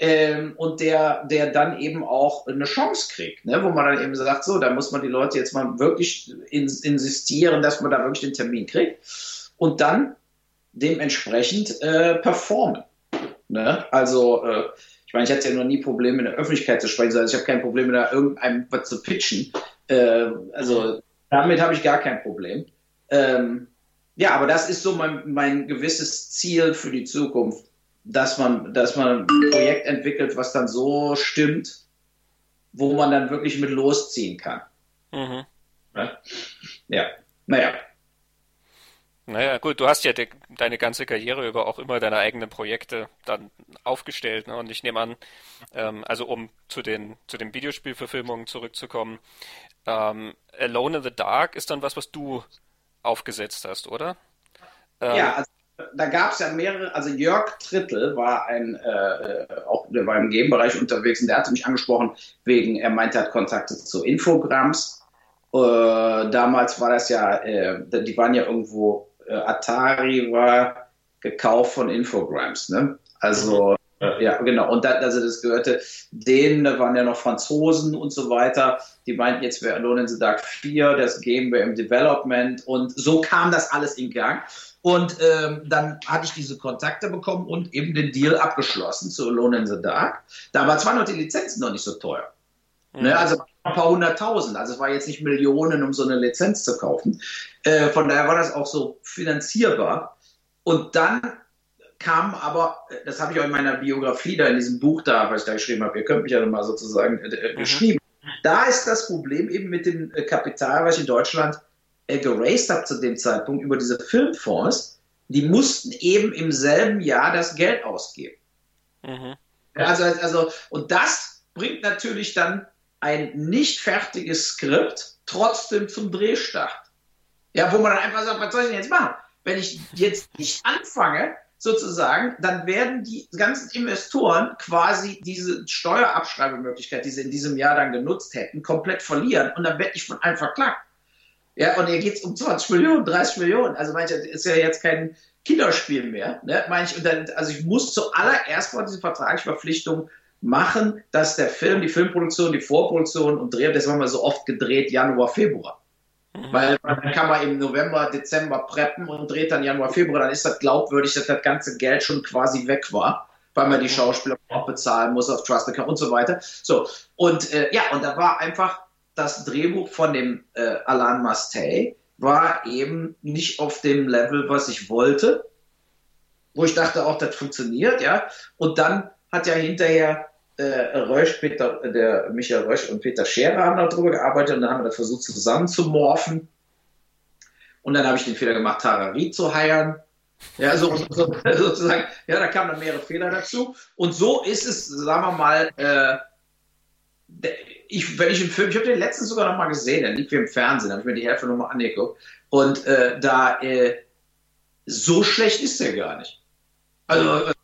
[SPEAKER 3] ähm, und der, der dann eben auch eine Chance kriegt, ne? wo man dann eben sagt, so, da muss man die Leute jetzt mal wirklich ins, insistieren, dass man da wirklich den Termin kriegt und dann dementsprechend äh, performen. Ne? Also, äh, ich meine, ich hatte ja noch nie Probleme in der Öffentlichkeit zu sprechen, also ich habe kein Problem, da irgendeinem was zu pitchen. Äh, also, damit habe ich gar kein Problem. Ähm, ja, aber das ist so mein, mein gewisses Ziel für die Zukunft dass man, dass man ein Projekt entwickelt, was dann so stimmt, wo man dann wirklich mit losziehen kann. Mhm. Ja, naja.
[SPEAKER 2] Naja, gut, du hast ja de, deine ganze Karriere über auch immer deine eigenen Projekte dann aufgestellt. Ne? Und ich nehme an, ähm, also um zu den, zu den Videospielverfilmungen zurückzukommen, ähm, Alone in the Dark ist dann was, was du aufgesetzt hast, oder?
[SPEAKER 3] Ähm, ja, also da gab es ja mehrere, also Jörg Trittel war ein, äh, auch der war im Game-Bereich unterwegs und der hatte mich angesprochen wegen, er meinte, er hat Kontakte zu Infogramms. Äh, damals war das ja, äh, die waren ja irgendwo, äh, Atari war gekauft von Infograms, ne? Also, äh, ja, genau. Und da, also das gehörte denen, da waren ja noch Franzosen und so weiter. Die meinten, jetzt wäre Alone in the Dark 4, das Game wäre im Development und so kam das alles in Gang. Und ähm, dann hatte ich diese Kontakte bekommen und eben den Deal abgeschlossen zu Alone in the Dark. Da war zwar noch die Lizenzen noch nicht so teuer. Mhm. Ne, also ein paar hunderttausend. Also es war jetzt nicht Millionen, um so eine Lizenz zu kaufen. Äh, von daher war das auch so finanzierbar. Und dann kam aber, das habe ich auch in meiner Biografie da, in diesem Buch da, was ich da geschrieben habe, ihr könnt mich ja nochmal sozusagen äh, äh, mhm. geschrieben. Da ist das Problem eben mit dem äh, Kapital, was ich in Deutschland äh, geraced habe zu dem Zeitpunkt über diese Filmfonds, die mussten eben im selben Jahr das Geld ausgeben. Mhm. Also, also, und das bringt natürlich dann ein nicht fertiges Skript trotzdem zum Drehstart. Ja, wo man dann einfach sagt, was soll ich denn jetzt machen? Wenn ich jetzt nicht anfange, sozusagen, dann werden die ganzen Investoren quasi diese Steuerabschreibemöglichkeit, die sie in diesem Jahr dann genutzt hätten, komplett verlieren und dann werde ich von einem verklagt. Ja, und hier geht es um 20 Millionen, 30 Millionen. Also manche ist ja jetzt kein, Kinderspiel mehr. Ne? Meine ich, dann, also ich muss zuallererst mal diese vertragliche Verpflichtung machen, dass der Film, die Filmproduktion, die Vorproduktion und Dreh, das haben wir so oft gedreht, Januar, Februar. Mhm. Weil dann kann man im November, Dezember preppen und dreht dann Januar, Februar, dann ist das glaubwürdig, dass das ganze Geld schon quasi weg war, weil man die mhm. Schauspieler auch bezahlen muss auf Trust Account und so weiter. So, und äh, ja, und da war einfach das Drehbuch von dem äh, Alain Mastey war eben nicht auf dem Level, was ich wollte, wo ich dachte auch, das funktioniert, ja. Und dann hat ja hinterher äh, Rösch, Peter, der Michael Rösch und Peter Scherer haben darüber gearbeitet und dann haben wir versucht zusammenzumorphen. Und dann habe ich den Fehler gemacht, Tarari zu heiern. Ja, so, so, sozusagen, ja, da kamen dann mehrere Fehler dazu. Und so ist es, sagen wir mal, äh, ich, wenn ich einen Film, ich habe den letztens sogar noch mal gesehen, der liegt wie im Fernsehen, habe ich mir die Hälfte nochmal angeguckt. Und äh, da, äh, so schlecht ist der gar nicht. Also, äh,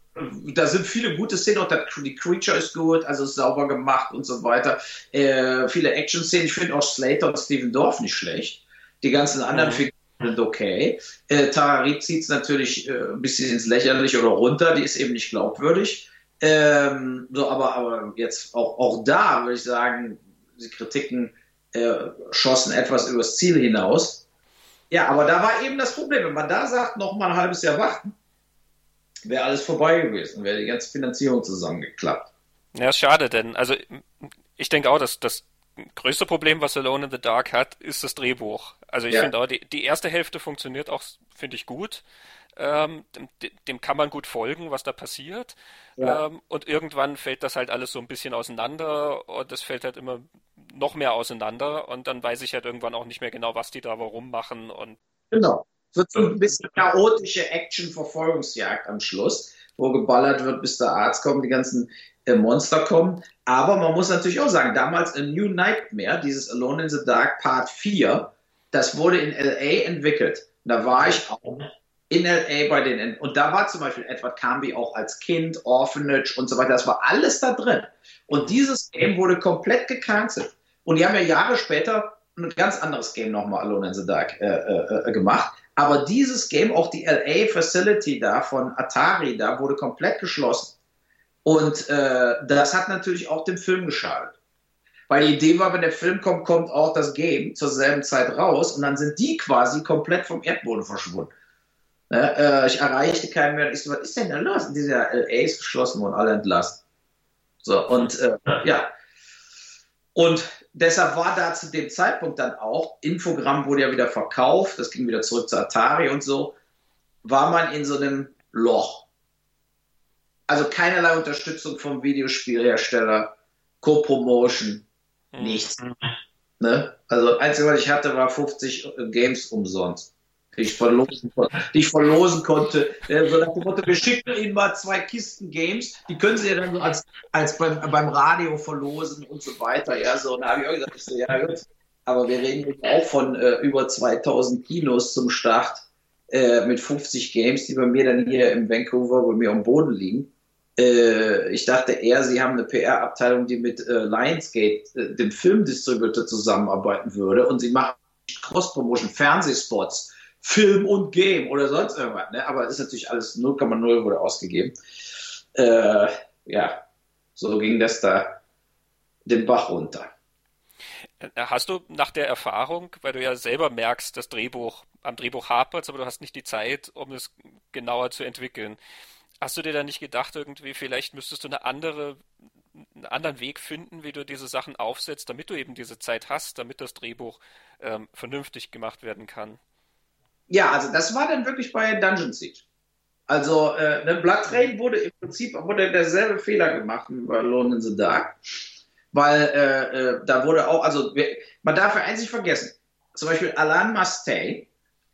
[SPEAKER 3] da sind viele gute Szenen, auch die Creature ist gut, also ist sauber gemacht und so weiter. Äh, viele Action-Szenen, ich finde auch Slater und Steven Dorf nicht schlecht. Die ganzen anderen mhm. Figuren sind okay. Äh, Tarari zieht es natürlich äh, ein bisschen ins Lächerliche oder runter, die ist eben nicht glaubwürdig. Ähm, so, aber, aber jetzt auch, auch da würde ich sagen, die Kritiken äh, schossen etwas übers Ziel hinaus. Ja, aber da war eben das Problem, wenn man da sagt, noch mal ein halbes Jahr warten, wäre alles vorbei gewesen, wäre die ganze Finanzierung zusammengeklappt.
[SPEAKER 2] Ja, schade, denn also ich denke auch, dass das größte Problem, was Alone in the Dark hat, ist das Drehbuch. Also ich ja. finde auch, die, die erste Hälfte funktioniert auch, finde ich, gut. Ähm, dem, dem, kann man gut folgen, was da passiert. Ja. Ähm, und irgendwann fällt das halt alles so ein bisschen auseinander und es fällt halt immer noch mehr auseinander und dann weiß ich halt irgendwann auch nicht mehr genau, was die da warum machen und
[SPEAKER 3] genau wird so ein bisschen chaotische Action-Verfolgungsjagd am Schluss, wo geballert wird, bis der Arzt kommt, die ganzen äh, Monster kommen. Aber man muss natürlich auch sagen, damals A New Nightmare, dieses Alone in the Dark Part 4, das wurde in LA entwickelt. Da war ich auch in LA bei den, und da war zum Beispiel Edward Camby auch als Kind, Orphanage und so weiter, das war alles da drin. Und dieses Game wurde komplett gecancelt. Und die haben ja Jahre später ein ganz anderes Game nochmal Alone in the Dark äh, äh, äh gemacht. Aber dieses Game, auch die LA Facility da von Atari, da wurde komplett geschlossen. Und äh, das hat natürlich auch dem Film geschadet. Weil die Idee war, wenn der Film kommt, kommt auch das Game zur selben Zeit raus und dann sind die quasi komplett vom Erdboden verschwunden. Ne? Ich erreichte keinen mehr. Ich so, was ist denn da los? Dieser LA ist geschlossen worden, alle entlassen. So, und äh, ja. Und deshalb war da zu dem Zeitpunkt dann auch, Infogramm wurde ja wieder verkauft, das ging wieder zurück zu Atari und so, war man in so einem Loch. Also keinerlei Unterstützung vom Videospielhersteller, Co-Promotion, mhm. nichts. Ne? Also einzige, was ich hatte, war 50 Games umsonst die ich verlosen, die ich verlosen konnte. Äh, so nach dem Motto, wir schicken Ihnen mal zwei Kisten Games, die können Sie ja dann so als, als beim, beim Radio verlosen und so weiter. Ja, so, und da habe ich auch gesagt, ich so, ja gut, aber wir reden jetzt auch von äh, über 2000 Kinos zum Start äh, mit 50 Games, die bei mir dann hier im Vancouver bei mir am Boden liegen. Äh, ich dachte eher, sie haben eine PR-Abteilung, die mit äh, Lionsgate, äh, dem Filmdistributor, zusammenarbeiten würde und sie machen Cross-Promotion, Fernsehspots Film und Game oder sonst irgendwas. Ne? Aber ist natürlich alles 0,0 wurde ausgegeben. Äh, ja, so ging das da den Bach runter.
[SPEAKER 2] Äh, hast du nach der Erfahrung, weil du ja selber merkst, das Drehbuch, am Drehbuch hapert, aber du hast nicht die Zeit, um es genauer zu entwickeln. Hast du dir da nicht gedacht, irgendwie, vielleicht müsstest du eine andere, einen anderen Weg finden, wie du diese Sachen aufsetzt, damit du eben diese Zeit hast, damit das Drehbuch ähm, vernünftig gemacht werden kann?
[SPEAKER 3] Ja, also das war dann wirklich bei Dungeon Siege. Also äh, ne, Blood Rain wurde im Prinzip wurde derselbe Fehler gemacht wie bei Alone in the Dark, weil äh, äh, da wurde auch, also man darf ja eins nicht vergessen, zum Beispiel Alain Mastey,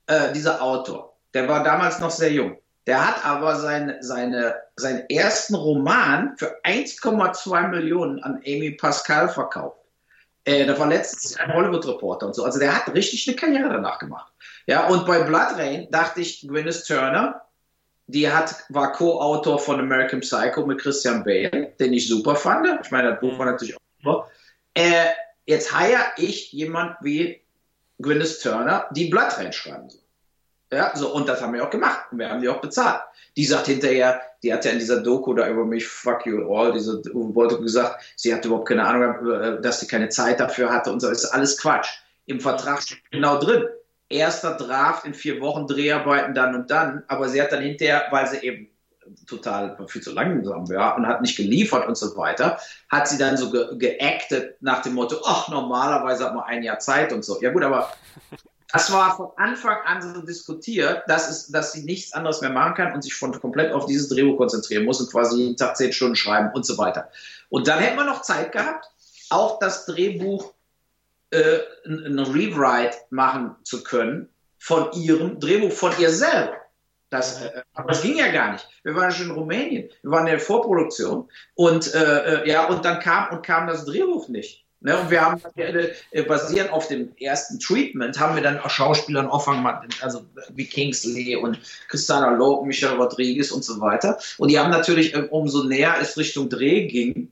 [SPEAKER 3] äh, dieser Autor, der war damals noch sehr jung. Der hat aber sein, seine, seinen ersten Roman für 1,2 Millionen an Amy Pascal verkauft. Äh, der war letztens ein Hollywood-Reporter und so. Also der hat richtig eine Karriere danach gemacht. Ja, und bei Blood Rain dachte ich, Gwyneth Turner, die hat, war Co-Autor von American Psycho mit Christian Bale, den ich super fand. Ich meine, das Buch war natürlich auch super. Äh, jetzt heiere ich jemand wie Gwyneth Turner, die Blood Rain schreiben soll. Ja, so, und das haben wir auch gemacht. Und wir haben die auch bezahlt. Die sagt hinterher, die hat ja in dieser Doku da über mich, fuck you all, diese wollte gesagt, sie hat überhaupt keine Ahnung, äh, dass sie keine Zeit dafür hatte und so. Ist alles Quatsch. Im Vertrag steht genau drin. Erster Draft in vier Wochen, Dreharbeiten dann und dann. Aber sie hat dann hinterher, weil sie eben total viel zu langsam war und hat nicht geliefert und so weiter, hat sie dann so ge nach dem Motto, ach, normalerweise hat man ein Jahr Zeit und so. Ja gut, aber das war von Anfang an so diskutiert, dass, es, dass sie nichts anderes mehr machen kann und sich von komplett auf dieses Drehbuch konzentrieren muss und quasi jeden Tag zehn Stunden schreiben und so weiter. Und dann hätten wir noch Zeit gehabt, auch das Drehbuch äh, ein Rewrite machen zu können von ihrem Drehbuch, von ihr selber. Das, äh, aber das ging ja gar nicht. Wir waren schon in Rumänien, wir waren in der Vorproduktion und äh, äh ja und dann kam und kam das Drehbuch nicht. Ne, und wir haben äh, basierend auf dem ersten Treatment haben wir dann auch Schauspielern auffangen, also wie Kingsley und Christina Logan, Michelle Rodriguez und so weiter. Und die haben natürlich, äh, umso näher es Richtung Dreh ging,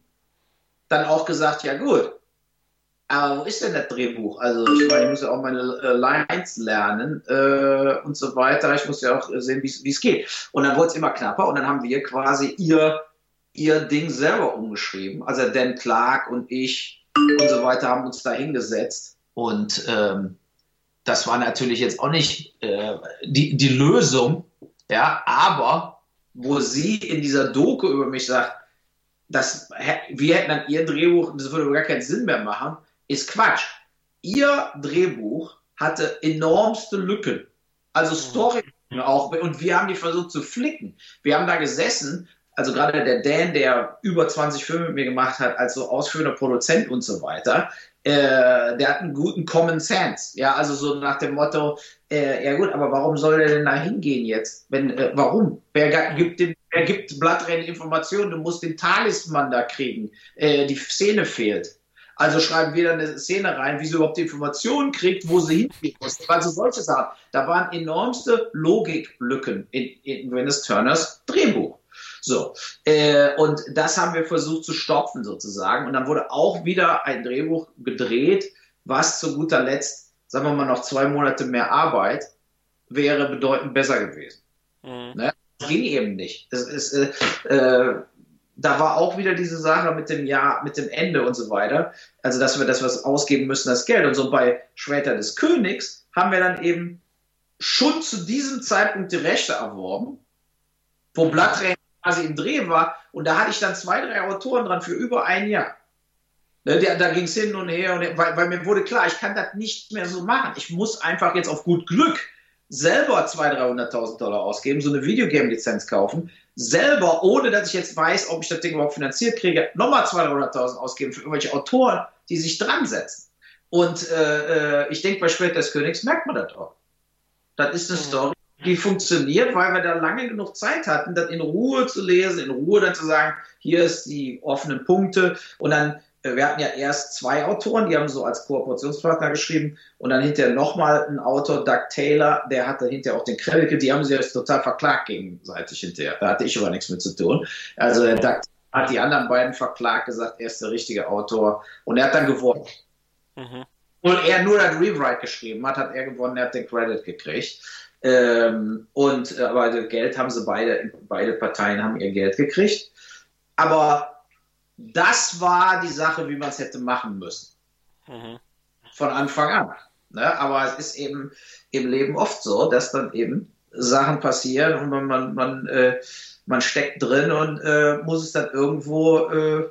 [SPEAKER 3] dann auch gesagt, ja gut, aber wo ist denn das Drehbuch? Also ich meine, ich muss ja auch meine äh, Lines lernen äh, und so weiter. Ich muss ja auch sehen, wie es geht. Und dann wurde es immer knapper und dann haben wir quasi ihr, ihr Ding selber umgeschrieben. Also Dan Clark und ich und so weiter haben uns da hingesetzt. Und ähm, das war natürlich jetzt auch nicht äh, die, die Lösung, ja, aber wo sie in dieser Doku über mich sagt, dass wir hätten dann ihr Drehbuch, das würde gar keinen Sinn mehr machen, ist Quatsch. Ihr Drehbuch hatte enormste Lücken. Also Story auch. Und wir haben die versucht zu flicken. Wir haben da gesessen also gerade der Dan, der über 20 Filme mit mir gemacht hat, als so ausführender Produzent und so weiter, äh, der hat einen guten Common Sense. Ja, also so nach dem Motto, äh, ja gut, aber warum soll der denn da hingehen jetzt? Wenn, äh, warum? Wer gibt dem, wer gibt Blattrennen Informationen? Du musst den Talisman da kriegen. Äh, die Szene fehlt. Also schreiben wir dann eine Szene rein, wie sie überhaupt die Informationen kriegt, wo sie hingehen muss. Also solche Sachen. Da waren enormste Logiklücken in, in Venice Turners Drehbuch. So, äh, und das haben wir versucht zu stopfen sozusagen. Und dann wurde auch wieder ein Drehbuch gedreht, was zu guter Letzt, sagen wir mal, noch zwei Monate mehr Arbeit wäre bedeutend besser gewesen. Mhm. Ne? Das ging eben nicht. Das ist, äh, äh, da war auch wieder diese Sache mit dem Jahr, mit dem Ende und so weiter. Also, dass wir das was ausgeben müssen, das Geld. Und so bei Schwerter des Königs haben wir dann eben schon zu diesem Zeitpunkt die Rechte erworben, wo Blattränen quasi im Dreh war. Und da hatte ich dann zwei, drei Autoren dran für über ein Jahr. Ne, da ging es hin und her, und, weil, weil, mir wurde klar, ich kann das nicht mehr so machen. Ich muss einfach jetzt auf gut Glück selber 200.000, 300.000 Dollar ausgeben, so eine Videogame-Lizenz kaufen, selber, ohne dass ich jetzt weiß, ob ich das Ding überhaupt finanziert kriege, nochmal 200.000, 300.000 ausgeben für irgendwelche Autoren, die sich dran setzen. Und äh, äh ich denke, bei Schwert des Königs merkt man das auch. Das ist eine mhm. Story, die funktioniert, weil wir da lange genug Zeit hatten, das in Ruhe zu lesen, in Ruhe dann zu sagen, hier ist die offenen Punkte und dann äh, wir hatten ja erst zwei Autoren, die haben so als Kooperationspartner geschrieben und dann hinterher nochmal ein Autor, Doug Taylor, der hatte hinterher auch den Credit, die haben sich jetzt total verklagt gegenseitig hinterher. Da hatte ich aber nichts mit zu tun. Also der Doug hat die anderen beiden verklagt, gesagt, er ist der richtige Autor und er hat dann gewonnen. Mhm. Und er nur das Rewrite geschrieben hat, hat er gewonnen, er hat den Credit gekriegt. Ähm, und äh, aber Geld haben sie beide, beide Parteien haben ihr Geld gekriegt. Aber das war die Sache, wie man es hätte machen müssen. Mhm. Von Anfang an. Ne? Aber es ist eben im Leben oft so, dass dann eben Sachen passieren und man, man, man, äh, man steckt drin und äh, muss es dann irgendwo äh,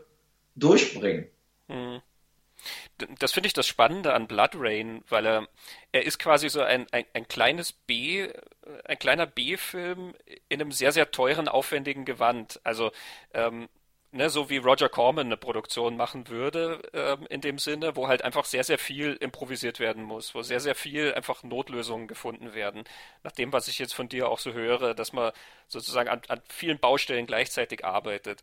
[SPEAKER 3] durchbringen. Mhm
[SPEAKER 2] das finde ich das Spannende an Blood Rain, weil er, er ist quasi so ein, ein, ein kleines B, ein kleiner B-Film in einem sehr, sehr teuren, aufwendigen Gewand. Also, ähm, ne, so wie Roger Corman eine Produktion machen würde, ähm, in dem Sinne, wo halt einfach sehr, sehr viel improvisiert werden muss, wo sehr, sehr viel einfach Notlösungen gefunden werden. Nach dem, was ich jetzt von dir auch so höre, dass man sozusagen an, an vielen Baustellen gleichzeitig arbeitet.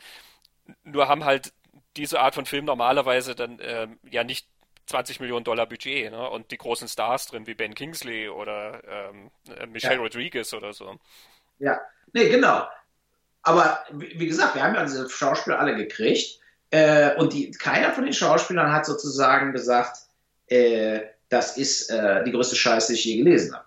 [SPEAKER 2] Nur haben halt diese Art von Film normalerweise dann ähm, ja nicht 20 Millionen Dollar Budget ne? und die großen Stars drin wie Ben Kingsley oder ähm, äh, Michelle ja. Rodriguez oder so.
[SPEAKER 3] Ja, nee, genau. Aber wie, gesagt, wir haben ja diese Schauspieler alle gekriegt äh, und die, keiner von den Schauspielern hat sozusagen gesagt, äh, das ist äh, die größte Scheiße, die ich je gelesen habe.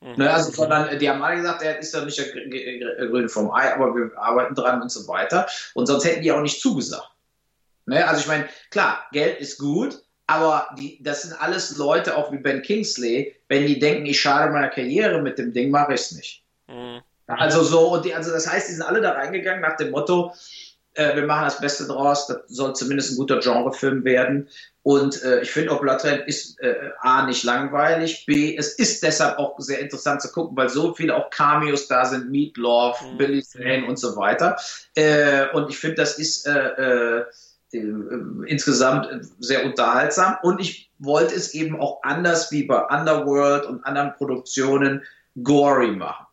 [SPEAKER 3] Mhm. Ne, also, sondern die haben alle gesagt, er ist ja nicht der Grüne vom Ei, aber wir arbeiten dran und so weiter. Und sonst hätten die auch nicht zugesagt. Ne, also ich meine, klar, Geld ist gut, aber die, das sind alles Leute, auch wie Ben Kingsley, wenn die denken, ich schade meiner Karriere mit dem Ding, mache ich es nicht. Mhm. Also so, und die, also das heißt, die sind alle da reingegangen nach dem Motto, äh, wir machen das Beste draus, das soll zumindest ein guter Genrefilm werden. Und äh, ich finde auch ist äh, A, nicht langweilig, B, es ist deshalb auch sehr interessant zu gucken, weil so viele auch Cameos da sind, Meat Love, mhm. Billy Zane und so weiter. Äh, und ich finde, das ist äh, äh, insgesamt sehr unterhaltsam. Und ich wollte es eben auch anders wie bei Underworld und anderen Produktionen gory machen.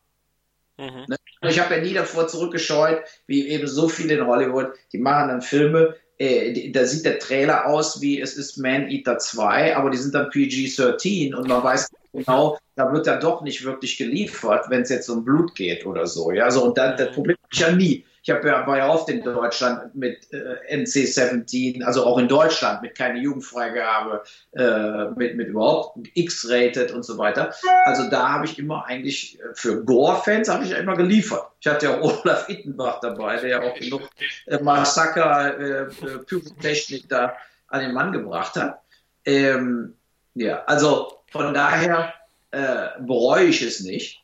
[SPEAKER 3] Mhm. Ne? Ich habe ja nie davor zurückgescheut, wie eben so viele in Hollywood, die machen dann Filme, äh, da sieht der Trailer aus wie es ist Man Eater 2, aber die sind dann PG-13 und man weiß genau, da wird er doch nicht wirklich geliefert, wenn es jetzt um Blut geht oder so. Ja, so und dann, das Problem habe ich ja nie. Ich habe ja, war ja oft in Deutschland mit äh, NC-17, also auch in Deutschland mit keine Jugendfreigabe, äh, mit, mit überhaupt X-rated und so weiter. Also da habe ich immer eigentlich äh, für Gore-Fans habe ich ja immer geliefert. Ich hatte ja Olaf Ittenbach dabei, der ja auch genug äh, Massaker, äh, äh, Pyrotechnik da an den Mann gebracht hat. Ähm, ja, also von daher äh, bereue ich es nicht.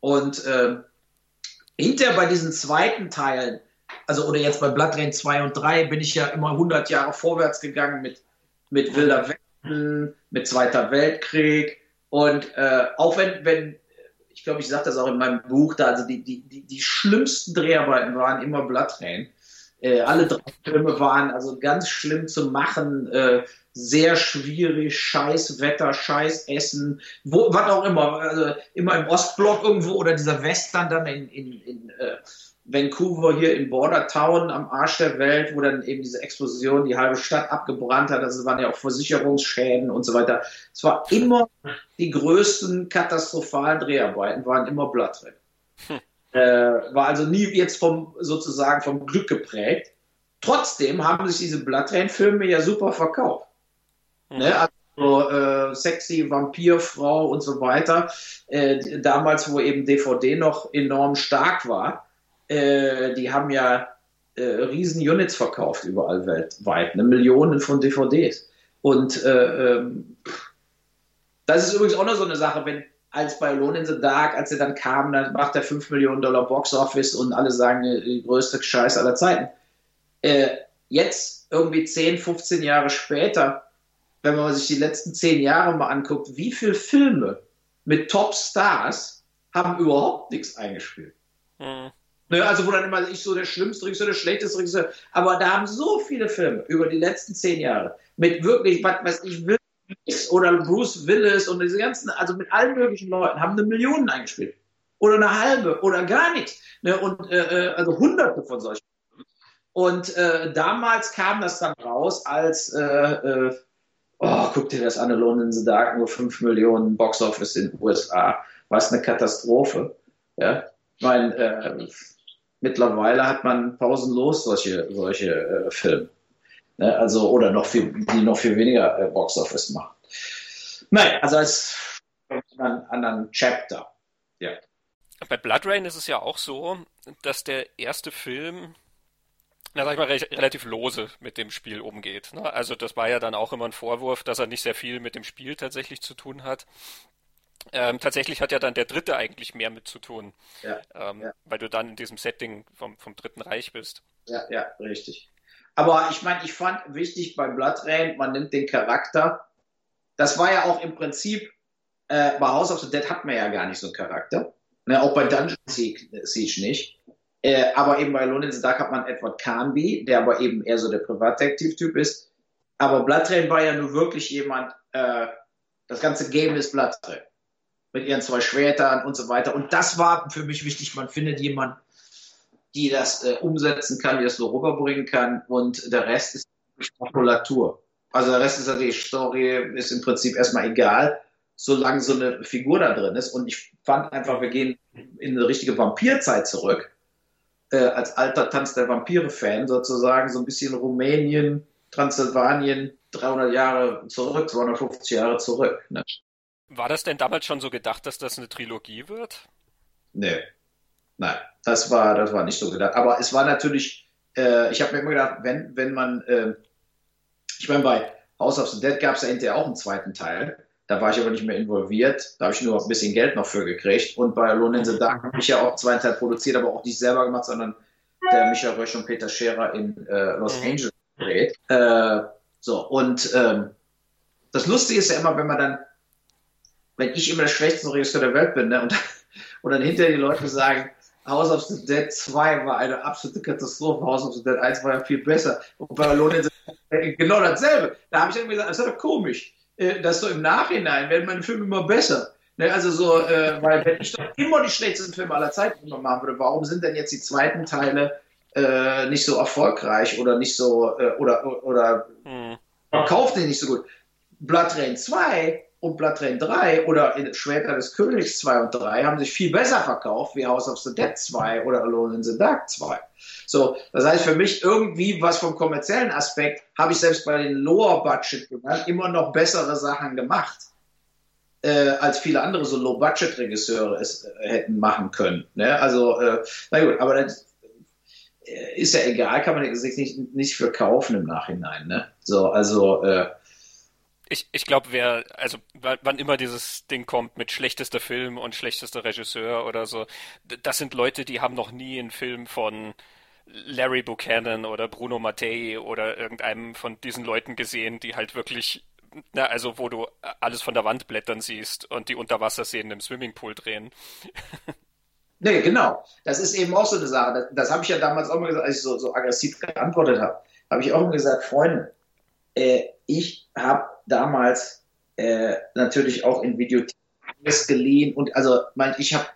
[SPEAKER 3] Und äh, hinterher bei diesen zweiten Teilen, also oder jetzt bei Blood Rain 2 und 3, bin ich ja immer 100 Jahre vorwärts gegangen mit, mit Wilder Westen, mit Zweiter Weltkrieg und äh, auch wenn, wenn ich glaube, ich sage das auch in meinem Buch, da also die, die, die, die schlimmsten Dreharbeiten waren immer Blood Rain. Äh, alle drei Filme waren also ganz schlimm zu machen. Äh, sehr schwierig, scheiß Wetter, scheiß Essen, wo, was auch immer, also immer im Ostblock irgendwo oder dieser Western dann in, in, in äh, Vancouver hier in Bordertown am Arsch der Welt, wo dann eben diese Explosion die halbe Stadt abgebrannt hat. Das waren ja auch Versicherungsschäden und so weiter. Es war immer die größten katastrophalen Dreharbeiten, waren immer Bloodred. Hm. Äh, war also nie jetzt vom sozusagen vom Glück geprägt. Trotzdem haben sich diese Bloodtrain-Filme ja super verkauft. Ne? Also äh, sexy Vampirfrau und so weiter. Äh, damals, wo eben DVD noch enorm stark war, äh, die haben ja äh, riesen Units verkauft überall weltweit, ne? Millionen von DVDs. Und äh, ähm, das ist übrigens auch noch so eine Sache, wenn als bei Alone in the Dark, als er dann kam, dann macht er 5 Millionen Dollar Box Office und alle sagen, äh, die größte Scheiß aller Zeiten. Äh, jetzt, irgendwie 10, 15 Jahre später, wenn man sich die letzten zehn Jahre mal anguckt, wie viele Filme mit Top-Stars haben überhaupt nichts eingespielt. Mhm. Ne, also wo dann immer ich so der schlimmste Regisseur, der schlechteste Regisseur, aber da haben so viele Filme über die letzten zehn Jahre mit wirklich, was ich, Willis oder Bruce Willis und diese ganzen, also mit allen möglichen Leuten, haben eine Million eingespielt. Oder eine halbe oder gar nichts. Ne, und äh, äh also hunderte von solchen. Und äh, damals kam das dann raus als äh, äh, oh, guck dir das an, Alone in the Dark, nur 5 Millionen Boxoffice in den USA. Was eine Katastrophe. Ja? Ich meine, äh, mittlerweile hat man pausenlos solche, solche äh, Filme. Ne? Also, oder noch viel, die noch viel weniger äh, Boxoffice machen. Nein, also als anderen, anderen Chapter. Ja.
[SPEAKER 2] Bei Blood Rain ist es ja auch so, dass der erste Film na, sag ich mal, re relativ lose mit dem Spiel umgeht. Ne? Also das war ja dann auch immer ein Vorwurf, dass er nicht sehr viel mit dem Spiel tatsächlich zu tun hat. Ähm, tatsächlich hat ja dann der Dritte eigentlich mehr mit zu tun, ja, ähm, ja. weil du dann in diesem Setting vom, vom Dritten Reich bist.
[SPEAKER 3] Ja, ja, richtig. Aber ich meine, ich fand wichtig bei Blood Rain, man nimmt den Charakter. Das war ja auch im Prinzip, äh, bei House of the Dead hat man ja gar nicht so einen Charakter. Ne, auch bei Dungeon Siege nicht. Äh, aber eben bei Lone the Dark hat man Edward Carnby, der aber eben eher so der Privatdetektiv-Typ ist. Aber Bloodtrain war ja nur wirklich jemand, äh, das ganze Game ist Bloodtrain. Mit ihren zwei Schwertern und so weiter. Und das war für mich wichtig. Man findet jemanden, die das äh, umsetzen kann, die das so rüberbringen kann. Und der Rest ist Makulatur. Also der Rest ist ja die Story, ist im Prinzip erstmal egal, solange so eine Figur da drin ist. Und ich fand einfach, wir gehen in eine richtige Vampirzeit zurück äh, als alter Tanz der Vampire-Fan sozusagen so ein bisschen Rumänien, Transsilvanien, 300 Jahre zurück, 250 Jahre zurück. Ne?
[SPEAKER 2] War das denn damals schon so gedacht, dass das eine Trilogie wird?
[SPEAKER 3] Nee. Nein, das war, das war nicht so gedacht. Aber es war natürlich, äh, ich habe mir immer gedacht, wenn, wenn man, äh, ich meine, bei House of the Dead gab es ja hinterher auch einen zweiten Teil. Da war ich aber nicht mehr involviert. Da habe ich nur ein bisschen Geld noch für gekriegt. Und bei Alone in the Dark habe ich ja auch einen zweiten Teil produziert, aber auch nicht selber gemacht, sondern der Michael Rösch und Peter Scherer in äh, Los mhm. Angeles gedreht. Äh, so, und ähm, das Lustige ist ja immer, wenn man dann, wenn ich immer der schlechteste Regisseur der Welt bin, ne, und, und dann hinterher die Leute sagen, House of the Dead 2 war eine absolute Katastrophe, House of the Dead 1 war ja viel besser. Und bei Alone genau dasselbe. Da habe ich dann gesagt, das ist doch komisch, äh, dass so im Nachhinein werden meine Filme immer besser. Ne, also so, äh, weil wenn ich doch immer die schlechtesten Filme aller Zeiten immer machen würde, warum sind denn jetzt die zweiten Teile äh, nicht so erfolgreich oder nicht so, äh, oder, oder hm. verkauft die nicht so gut? Blood Rain 2 und Blood Rain 3 oder Schwerter des Königs 2 und 3 haben sich viel besser verkauft wie House of the Dead 2 oder Alone in the Dark 2. So, das heißt für mich irgendwie was vom kommerziellen Aspekt habe ich selbst bei den Lower Budget immer noch bessere Sachen gemacht äh, als viele andere so Low-Budget-Regisseure es äh, hätten machen können. Ne? Also, äh, na gut, aber das äh, ist ja egal, kann man sich nicht, nicht für im Nachhinein. Ne? So, also, äh,
[SPEAKER 2] ich, ich glaube, wer, also wann immer dieses Ding kommt mit schlechtester Film und schlechtester Regisseur oder so, das sind Leute, die haben noch nie einen Film von Larry Buchanan oder Bruno Mattei oder irgendeinem von diesen Leuten gesehen, die halt wirklich na, also wo du alles von der Wand blättern siehst und die Unterwasserszenen im Swimmingpool drehen.
[SPEAKER 3] Nee, genau. Das ist eben auch so eine Sache. Das, das habe ich ja damals auch mal gesagt, als ich so, so aggressiv geantwortet habe. Habe ich auch immer gesagt, Freunde, äh, ich habe damals äh, natürlich auch in Videotheken geliehen und also mein, ich habe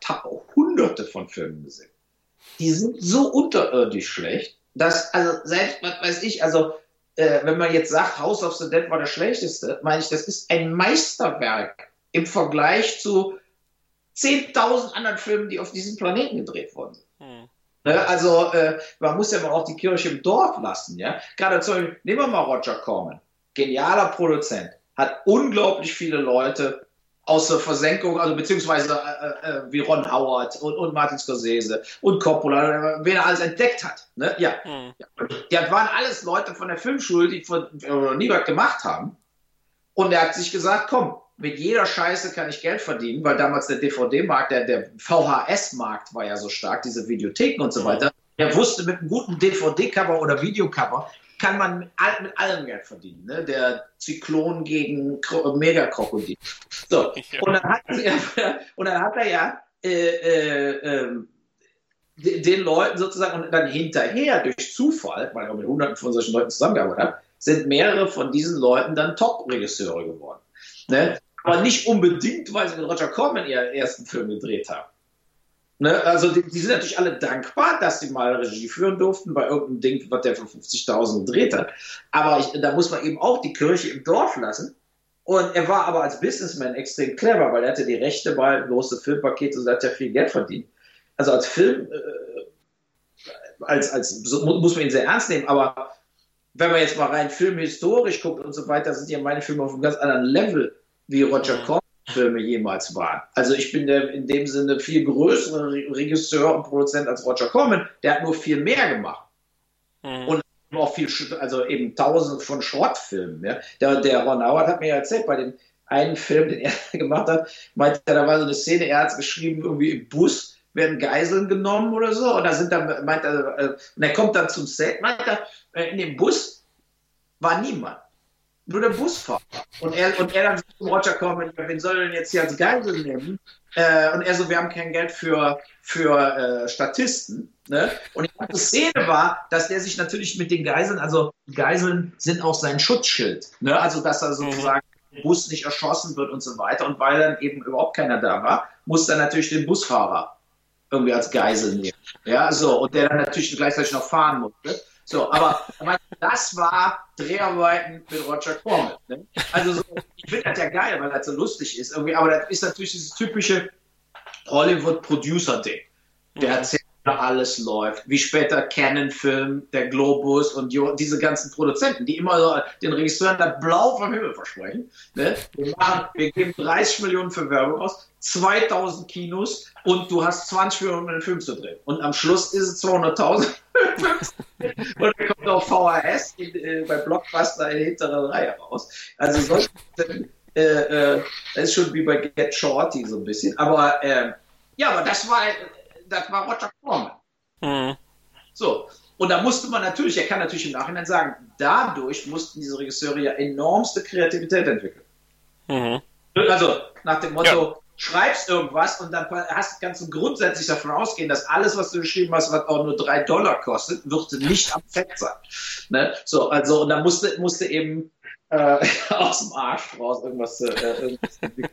[SPEAKER 3] hunderte von Filmen gesehen. Die sind so unterirdisch schlecht, dass, also selbst, was weiß ich, also äh, wenn man jetzt sagt, House of the Dead war der schlechteste, meine ich, das ist ein Meisterwerk im Vergleich zu 10.000 anderen Filmen, die auf diesem Planeten gedreht worden sind. Hm. Ne, also äh, man muss ja mal auch die Kirche im Dorf lassen, ja. Gerade zum Beispiel, nehmen wir mal Roger Corman, genialer Produzent, hat unglaublich viele Leute aus der Versenkung, also beziehungsweise äh, äh, wie Ron Howard und, und Martin Scorsese und Coppola, wen er alles entdeckt hat. Ne? Ja. Mhm. ja. Waren alles Leute von der Filmschule, die von, äh, nie was gemacht haben. Und er hat sich gesagt, komm, mit jeder Scheiße kann ich Geld verdienen, weil damals der DVD-Markt, der, der VHS-Markt war ja so stark, diese Videotheken und so mhm. weiter. Er wusste, mit einem guten DVD-Cover oder Videocover kann man mit, all, mit allem Geld verdienen. Ne? Der Zyklon gegen Megakrokodil. So, und dann hat, und dann hat er ja äh, äh, äh, den Leuten sozusagen und dann hinterher durch Zufall, weil er mit hunderten von solchen Leuten zusammengearbeitet hat, sind mehrere von diesen Leuten dann Top-Regisseure geworden. Ne? Aber nicht unbedingt, weil sie mit Roger Corman ihren ersten Film gedreht haben. Ne? Also die, die, sind natürlich alle dankbar, dass sie mal Regie führen durften bei irgendeinem Ding, was der für 50.000 gedreht hat. Aber ich, da muss man eben auch die Kirche im Dorf lassen. Und er war aber als Businessman extrem clever, weil er hatte die Rechte bei große Filmpakete und hat ja viel Geld verdient. Also als Film, äh, als, als, so muss man ihn sehr ernst nehmen, aber wenn man jetzt mal rein filmhistorisch guckt und so weiter, sind ja meine Filme auf einem ganz anderen Level wie Roger Corman Filme jemals waren. Also ich bin der, in dem Sinne viel größere Regisseur und Produzent als Roger Corman. Der hat nur viel mehr gemacht. Mhm. Und auch viel, also eben tausende von Schrottfilmen. Ja. Der, der Ron Howard hat mir ja erzählt, bei dem einen Film, den er gemacht hat, meinte er, da war so eine Szene, er hat es geschrieben, irgendwie im Bus werden Geiseln genommen oder so. Und da sind dann, meint er, äh, und er kommt dann zum Set, meint er, äh, in dem Bus war niemand nur der Busfahrer. Und er, und er dann zum Roger Corman, wen soll er denn jetzt hier als Geisel nehmen? Äh, und er so, wir haben kein Geld für, für äh, Statisten. Ne? Und die ganze Szene war, dass der sich natürlich mit den Geiseln, also Geiseln sind auch sein Schutzschild. Ne? Also, dass er sozusagen mhm. Bus nicht erschossen wird und so weiter. Und weil dann eben überhaupt keiner da war, muss er natürlich den Busfahrer irgendwie als Geisel nehmen. Ja, so. Und der dann natürlich gleichzeitig noch fahren musste. So, aber das war Dreharbeiten mit Roger Corman. Ne? Also so, ich finde das ja geil, weil das so lustig ist irgendwie, aber das ist natürlich dieses typische Hollywood-Producer-Ding. Der mhm. erzählt alles läuft, wie später Canon-Film, der Globus und diese ganzen Produzenten, die immer so den Regisseuren da blau vom Himmel versprechen. Ne? Wir, machen, wir geben 30 Millionen für Werbung aus, 2000 Kinos und du hast 20 Millionen, um Film zu drehen. Und am Schluss ist es 200.000. und dann kommt auch VHS in, äh, bei Blockbuster in der hinteren Reihe raus. Also solche, äh, äh, ist schon wie bei Get Shorty so ein bisschen. Aber äh, ja, aber das war das war Roger Corman. Mhm. So. Und da musste man natürlich, er kann natürlich im Nachhinein sagen, dadurch mussten diese Regisseure ja enormste Kreativität entwickeln. Mhm. Also nach dem Motto, ja. schreibst irgendwas und dann hast, kannst du grundsätzlich davon ausgehen, dass alles, was du geschrieben hast, was auch nur drei Dollar kostet, wird nicht am Fett sein. Ne? So, also, und da musste, musste eben äh, aus dem Arsch raus irgendwas, äh, irgendwas entwickeln.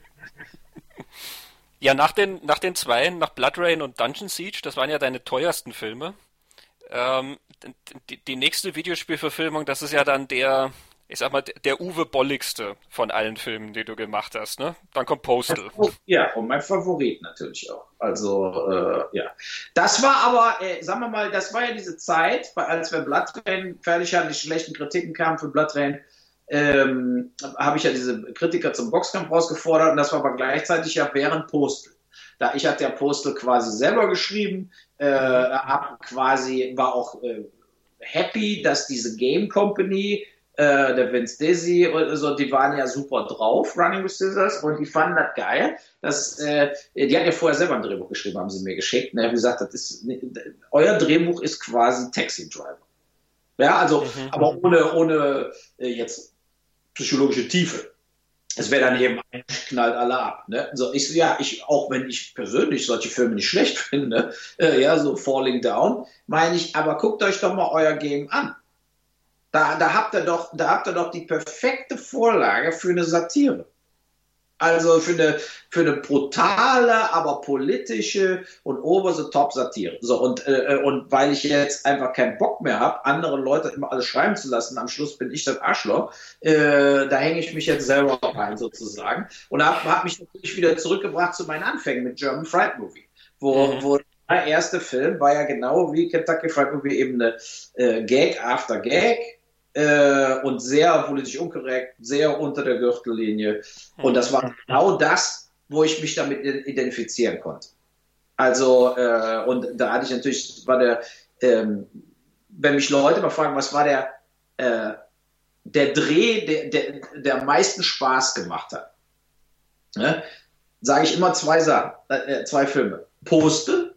[SPEAKER 2] Ja, nach den, nach den zwei, nach Blood Rain und Dungeon Siege, das waren ja deine teuersten Filme. Ähm, die, die nächste Videospielverfilmung, das ist ja dann der, ich sag mal, der Uwe Bolligste von allen Filmen, die du gemacht hast, ne? Dann kommt Postal.
[SPEAKER 3] Ja, und mein Favorit natürlich auch. Also, äh, ja. Das war aber, äh, sagen wir mal, das war ja diese Zeit, als wir Blood Rain fertig hatten, die schlechten Kritiken kamen für Blood Rain, ähm, habe ich ja diese Kritiker zum Boxkampf rausgefordert und das war aber gleichzeitig ja während Postel. Da ich hatte ja Postel quasi selber geschrieben, äh, hab quasi war auch äh, happy, dass diese Game Company äh, der Vince Dizzy und so, die waren ja super drauf, Running with Scissors, und die fanden das geil. Dass, äh, die hatten ja vorher selber ein Drehbuch geschrieben, haben sie mir geschickt. Ne? Wie gesagt, das ist, euer Drehbuch ist quasi Taxi Driver. Ja, also, mhm. aber ohne, ohne äh, jetzt psychologische Tiefe. Es wäre dann eben ein knallt alle ab. Ne? So, ich, ja, ich, auch wenn ich persönlich solche Filme nicht schlecht finde, äh, ja, so Falling Down, meine ich, aber guckt euch doch mal euer Game an. Da, da habt ihr doch, da habt ihr doch die perfekte Vorlage für eine Satire. Also für eine, für eine brutale, aber politische und over-the-top-Satire. So, und, äh, und weil ich jetzt einfach keinen Bock mehr habe, andere Leute immer alles schreiben zu lassen, am Schluss bin ich das Arschloch, äh, da hänge ich mich jetzt selber rein sozusagen. Und habe hab mich natürlich wieder zurückgebracht zu meinen Anfängen mit German Fright Movie, wo, mhm. wo der erste Film war ja genau wie Kentucky Fried Movie eben eine äh, Gag after Gag äh, und sehr politisch unkorrekt, sehr unter der Gürtellinie. Und das war genau das, wo ich mich damit identifizieren konnte. Also, äh, und da hatte ich natürlich, war der, ähm, wenn mich Leute mal fragen, was war der, äh, der Dreh, der, der, der am meisten Spaß gemacht hat, ne? sage ich immer zwei Sachen, äh, zwei Filme. Poste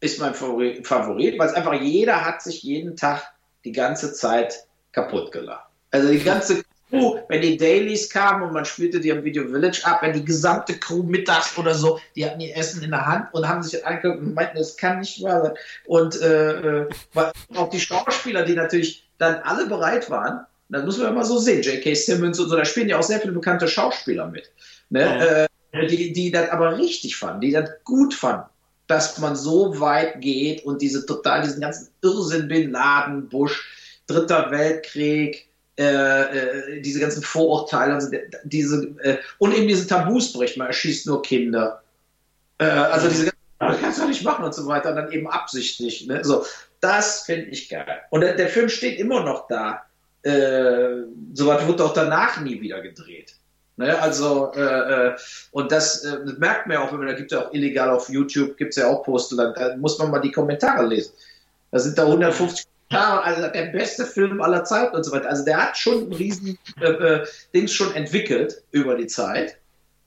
[SPEAKER 3] ist mein Favorit, Favorit weil es einfach jeder hat sich jeden Tag die ganze Zeit kaputt gelacht. Also die ganze Crew, wenn die Dailies kamen und man spielte die am Video Village ab, wenn die gesamte Crew mittags oder so, die hatten ihr Essen in der Hand und haben sich angeguckt und meinten, das kann nicht wahr sein. Und äh, äh auch die Schauspieler, die natürlich dann alle bereit waren, das muss man immer so sehen, J.K. Simmons und so, da spielen ja auch sehr viele bekannte Schauspieler mit. Ne? Ja. Äh, die, die das aber richtig fanden, die das gut fanden dass man so weit geht und diese total, diesen ganzen Irrsinn Bin Laden, Bush, Dritter Weltkrieg, äh, äh, diese ganzen Vorurteile, also diese, äh, und eben diese Tabus bricht, man erschießt nur Kinder. Äh, also diese ganzen, das kannst du nicht machen und so weiter, und dann eben absichtlich. Ne? So, das finde ich geil. Und der, der, Film steht immer noch da. Äh, Soweit wird auch danach nie wieder gedreht. Ne, also, äh, äh, und das, das merkt man ja auch, wenn man, da gibt es ja auch illegal auf YouTube, gibt es ja auch Poster, da, da muss man mal die Kommentare lesen. Da sind da 150 ja, also der beste Film aller Zeiten und so weiter. Also der hat schon ein riesen äh, äh, Dings schon entwickelt über die Zeit.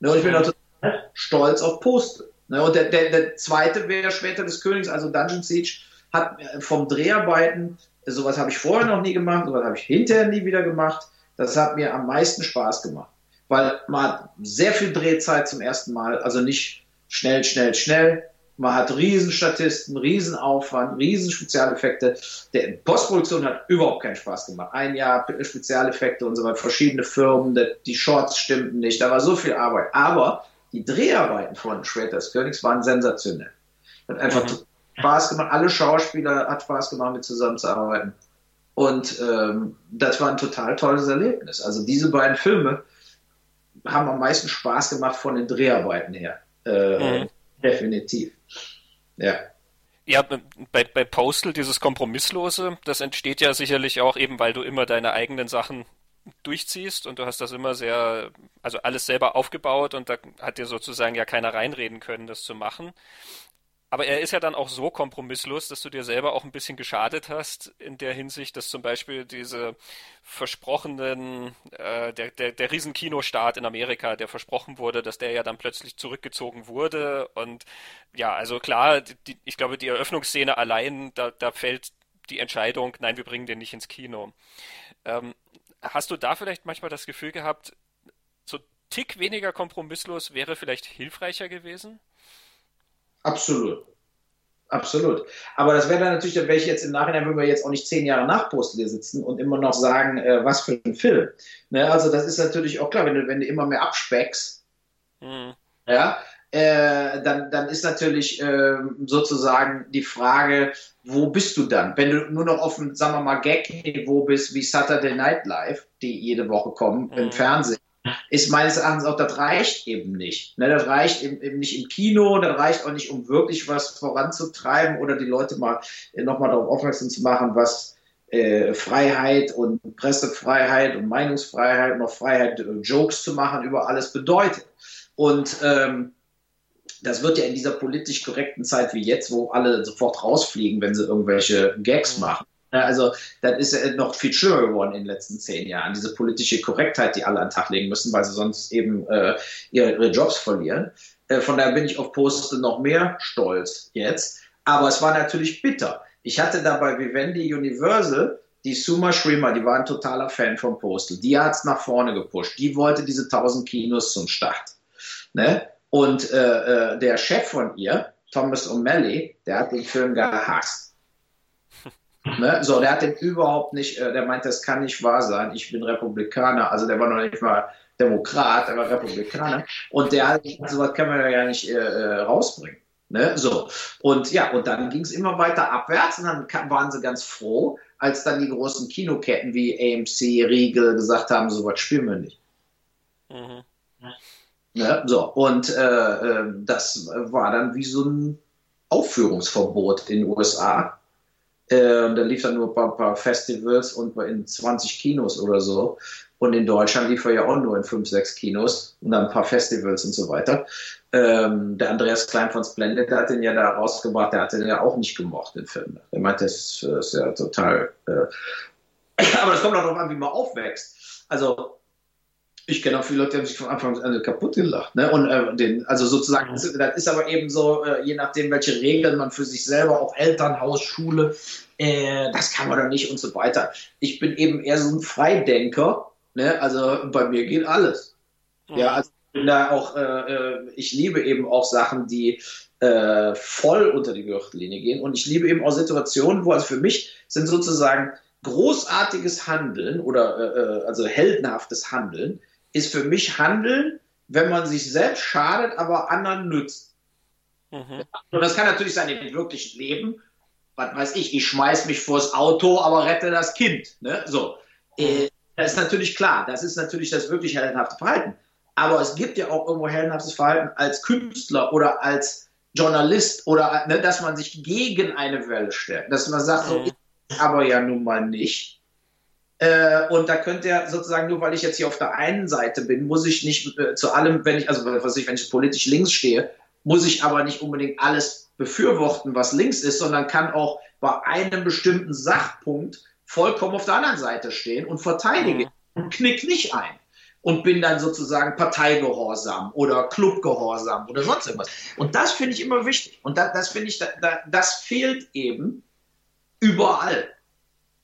[SPEAKER 3] Ne, und ich bin auch total stolz auf Postel. Ne, und der, der, der zweite wäre Später des Königs, also Dungeon Siege, hat äh, vom Dreharbeiten, sowas habe ich vorher noch nie gemacht, sowas habe ich hinterher nie wieder gemacht. Das hat mir am meisten Spaß gemacht. Weil man hat sehr viel Drehzeit zum ersten Mal, also nicht schnell, schnell, schnell, man hat Riesenstatisten, Riesenaufwand, Riesenspezialeffekte. Der Postproduktion hat überhaupt keinen Spaß gemacht. Ein Jahr Spezialeffekte und so weiter, verschiedene Firmen, die Shorts stimmten nicht, da war so viel Arbeit. Aber die Dreharbeiten von Schwerter des Königs waren sensationell. Hat einfach mhm. Spaß gemacht. Alle Schauspieler hat Spaß gemacht, mit zusammenzuarbeiten. Und ähm, das war ein total tolles Erlebnis. Also diese beiden Filme haben am meisten Spaß gemacht von den Dreharbeiten her. Äh, mhm. Definitiv. Ja.
[SPEAKER 2] Ja, bei, bei Postal, dieses Kompromisslose, das entsteht ja sicherlich auch eben, weil du immer deine eigenen Sachen durchziehst und du hast das immer sehr, also alles selber aufgebaut und da hat dir sozusagen ja keiner reinreden können, das zu machen. Aber er ist ja dann auch so kompromisslos, dass du dir selber auch ein bisschen geschadet hast in der Hinsicht, dass zum Beispiel diese versprochenen, äh, der, der, der Riesenkinostart in Amerika, der versprochen wurde, dass der ja dann plötzlich zurückgezogen wurde. Und ja, also klar, die, ich glaube, die Eröffnungsszene allein, da, da fällt die Entscheidung, nein, wir bringen den nicht ins Kino. Ähm, hast du da vielleicht manchmal das Gefühl gehabt, so Tick weniger kompromisslos wäre vielleicht hilfreicher gewesen?
[SPEAKER 3] Absolut. Absolut. Aber das wäre dann natürlich, da wäre ich jetzt im Nachhinein, wenn wir jetzt auch nicht zehn Jahre nach Postel sitzen und immer noch sagen, äh, was für ein Film. Ne? Also das ist natürlich auch klar, wenn du, wenn du immer mehr abspeckst, mhm. ja, äh, dann, dann ist natürlich äh, sozusagen die Frage, wo bist du dann? Wenn du nur noch auf dem, sagen wir mal, Gag-Niveau bist, wie Saturday Night Live, die jede Woche kommen mhm. im Fernsehen, ist meines Erachtens auch, das reicht eben nicht. Ne, das reicht eben, eben, nicht im Kino, das reicht auch nicht, um wirklich was voranzutreiben oder die Leute mal äh, nochmal darauf aufmerksam zu machen, was äh, Freiheit und Pressefreiheit und Meinungsfreiheit und auch Freiheit, äh, Jokes zu machen über alles bedeutet. Und ähm, das wird ja in dieser politisch korrekten Zeit wie jetzt, wo alle sofort rausfliegen, wenn sie irgendwelche Gags mhm. machen, also das ist ja noch viel schlimmer geworden in den letzten zehn Jahren. Diese politische Korrektheit, die alle an den Tag legen müssen, weil sie sonst eben äh, ihre, ihre, Jobs verlieren. Äh, von daher bin ich auf Poste noch mehr stolz jetzt. Aber es war natürlich bitter. Ich hatte da bei Vivendi Universal die Suma Schremer, die war ein totaler Fan von Postal. Die hat es nach vorne gepusht. Die wollte diese 1000 Kinos zum Start. Ne? Und äh, äh, der Chef von ihr, Thomas O'Malley, der hat den Film gehasst. Ne? So, der hat den überhaupt nicht, äh, der meint, das kann nicht wahr sein, ich bin Republikaner, also der war noch nicht mal Demokrat, der war Republikaner und der hat, sowas kann man ja nicht äh, äh, rausbringen. Ne? So. Und ja, und dann ging es immer weiter abwärts und dann waren sie ganz froh, als dann die großen Kinoketten wie AMC, Riegel gesagt haben, so was spielen wir nicht. Mhm. Ne? So, und äh, äh, das war dann wie so ein Aufführungsverbot in den USA. Äh, da lief dann nur ein paar, paar, Festivals und in 20 Kinos oder so. Und in Deutschland lief er ja auch nur in 5, 6 Kinos und dann ein paar Festivals und so weiter. Ähm, der Andreas Klein von Splendid, der hat den ja da rausgebracht, der hat den ja auch nicht gemocht, den Film. Er meinte, das ist ja total. Äh aber das kommt auch darauf an, wie man aufwächst. Also ich kenne auch viele Leute, die haben sich von Anfang an kaputt gelacht. Ne? Und äh, den, also sozusagen, das, ist aber eben so, äh, je nachdem, welche Regeln man für sich selber, auch Elternhaus, Schule, äh, das kann man doch nicht und so weiter. Ich bin eben eher so ein Freidenker. Ne? Also bei mir geht alles. Mhm. Ja, also bin da auch, äh, äh, ich liebe eben auch Sachen, die äh, voll unter die Gürtellinie gehen. Und ich liebe eben auch Situationen, wo also für mich sind sozusagen großartiges Handeln oder also heldenhaftes Handeln ist für mich Handeln, wenn man sich selbst schadet, aber anderen nützt. Mhm. Und das kann natürlich sein im wirklichen Leben. Was weiß ich, ich schmeiß mich vors Auto, aber rette das Kind. Ne? So. Äh, das ist natürlich klar, das ist natürlich das wirklich heldenhafte Verhalten. Aber es gibt ja auch irgendwo heldenhaftes Verhalten als Künstler oder als Journalist oder ne, dass man sich gegen eine Welle stellt. Dass man sagt, so, mhm. ich aber ja nun mal nicht. Äh, und da könnte er sozusagen, nur weil ich jetzt hier auf der einen Seite bin, muss ich nicht äh, zu allem, wenn ich, also was ich, wenn ich politisch links stehe, muss ich aber nicht unbedingt alles befürworten, was links ist, sondern kann auch bei einem bestimmten Sachpunkt vollkommen auf der anderen Seite stehen und verteidige mhm. und knick nicht ein und bin dann sozusagen Parteigehorsam oder Clubgehorsam oder sonst irgendwas. Und das finde ich immer wichtig. Und das, das finde ich, da, das fehlt eben überall.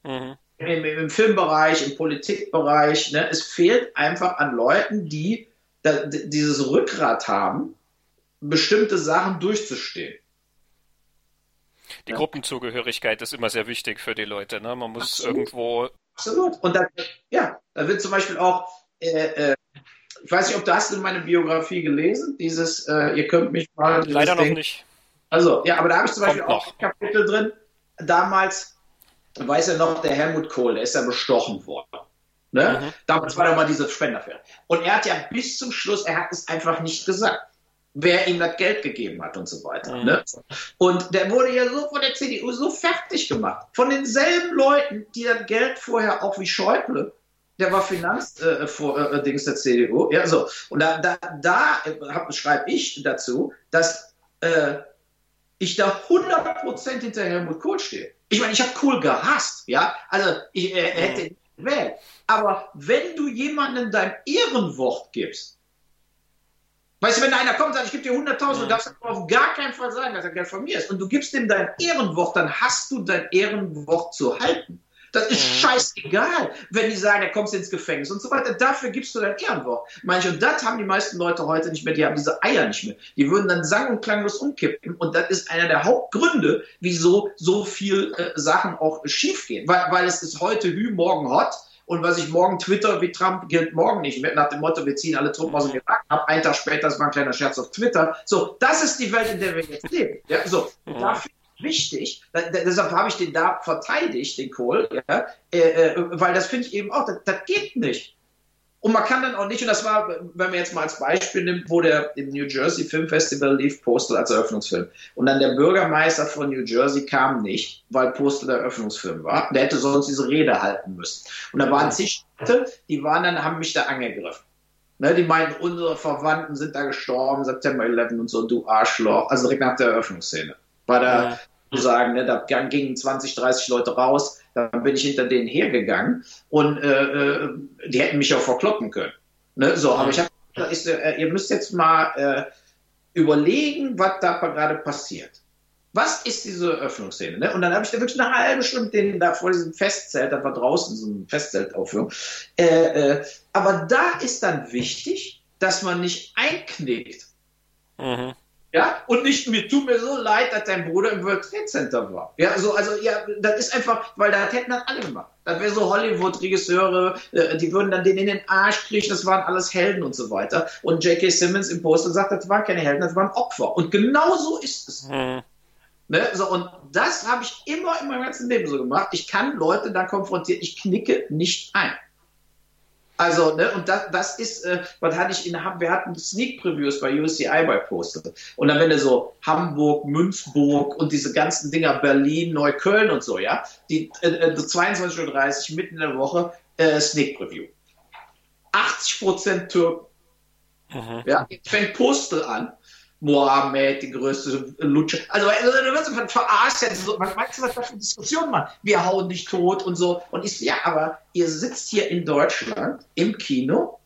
[SPEAKER 3] Mhm im, im Filmbereich, im Politikbereich. Ne? Es fehlt einfach an Leuten, die da, dieses Rückgrat haben, bestimmte Sachen durchzustehen.
[SPEAKER 2] Die ja. Gruppenzugehörigkeit ist immer sehr wichtig für die Leute. Ne? Man muss Absolut. irgendwo.
[SPEAKER 3] Absolut. Und da, ja, da wird zum Beispiel auch, äh, äh, ich weiß nicht, ob du hast in meine Biografie gelesen, dieses, äh, ihr könnt mich mal.
[SPEAKER 2] Leider noch Ding. nicht.
[SPEAKER 3] Also, ja, aber da habe ich zum Kommt Beispiel noch. auch ein Kapitel drin. Damals weiß ja noch, der Helmut Kohl, der ist ja bestochen worden. Ne? Mhm. Damals war da mal diese Spendaffäre. Und er hat ja bis zum Schluss, er hat es einfach nicht gesagt. wer ihm das Geld gegeben hat und so weiter. Mhm. Ne? Und der wurde ja so von der CDU so fertig gemacht. Von denselben Leuten, die das Geld vorher auch wie Schäuble, der war Finanzdings äh, vor, äh, der CDU. Ja, so. Und da, da, da äh, schreibe ich dazu, dass äh, ich da 100% hinter Helmut Kohl stehe. Ich meine, ich habe Kohl gehasst, ja. Also ich äh, hätte ihn gewählt. Aber wenn du jemandem dein Ehrenwort gibst, Weißt du, wenn einer kommt und sagt, ich gebe dir 100.000, du darfst auf gar keinen Fall sagen, dass er Geld von mir ist. Und du gibst ihm dein Ehrenwort, dann hast du dein Ehrenwort zu halten. Das ist mhm. scheißegal, wenn die sagen, er kommt ins Gefängnis und so weiter. Dafür gibst du dein Ehrenwort. Manche, und das haben die meisten Leute heute nicht mehr, die haben diese Eier nicht mehr. Die würden dann sang- und klanglos umkippen. Und das ist einer der Hauptgründe, wieso so viel äh, Sachen auch schiefgehen. Weil, weil es ist heute Hü, morgen hot. Und was ich morgen twitter wie Trump, gilt morgen nicht. Nach dem Motto, wir ziehen alle Truppen aus dem Irak ab. Einen Tag später, das war ein kleiner Scherz auf Twitter. So, das ist die Welt, in der wir jetzt leben. Ja, so, mhm. dafür wichtig, da, deshalb habe ich den da verteidigt, den Kohl, ja, äh, äh, weil das finde ich eben auch, das, das geht nicht. Und man kann dann auch nicht, und das war, wenn man jetzt mal als Beispiel nimmt, wo der im New Jersey Film Festival lief, Postal als Eröffnungsfilm. Und dann der Bürgermeister von New Jersey kam nicht, weil Postal der Eröffnungsfilm war. Der hätte sonst diese Rede halten müssen. Und da waren zig Leute, die waren dann, haben mich da angegriffen. Ne, die meinten, unsere Verwandten sind da gestorben, September 11 und so, du Arschloch. Also direkt nach der Eröffnungsszene. War da ja. sozusagen, ne, da gingen 20, 30 Leute raus dann bin ich hinter denen hergegangen und äh, äh, die hätten mich auch verkloppen können. Ne? So, aber ich habe äh, ihr müsst jetzt mal äh, überlegen, was da gerade passiert. Was ist diese Öffnungsszene? Ne? Und dann habe ich da wirklich eine halbe Stunde den da vor diesem Festzelt, da war draußen so ein Festzeltaufführung. Äh, äh, aber da ist dann wichtig, dass man nicht einknickt. Mhm. Ja, und nicht, mir tut mir so leid, dass dein Bruder im World Trade Center war. Ja, so, also, ja, das ist einfach, weil das hätten dann alle gemacht. Das wäre so Hollywood-Regisseure, äh, die würden dann den in den Arsch kriechen, das waren alles Helden und so weiter. Und J.K. Simmons im Poster sagt, das waren keine Helden, das waren Opfer. Und genau so ist es. Mhm. Ne? So, und das habe ich immer in meinem ganzen Leben so gemacht. Ich kann Leute dann konfrontieren, ich knicke nicht ein. Also, ne, und das, das ist, äh, was hatte ich in wir hatten Sneak Previews bei UCI bei Poster. Und dann, wenn du so Hamburg, Münzburg und diese ganzen Dinger, Berlin, Neukölln und so, ja, die äh, 22.30 äh, Uhr mitten in der Woche, äh, Sneak Preview. 80% Türken. Mhm. Ja, fängt Postel an Mohammed, die größte Lutsche. Also, also du wirst verarscht. So, was meinst du, was für Diskussionen machen? Wir hauen dich tot und so. Und ich so, ja, aber ihr sitzt hier in Deutschland im Kino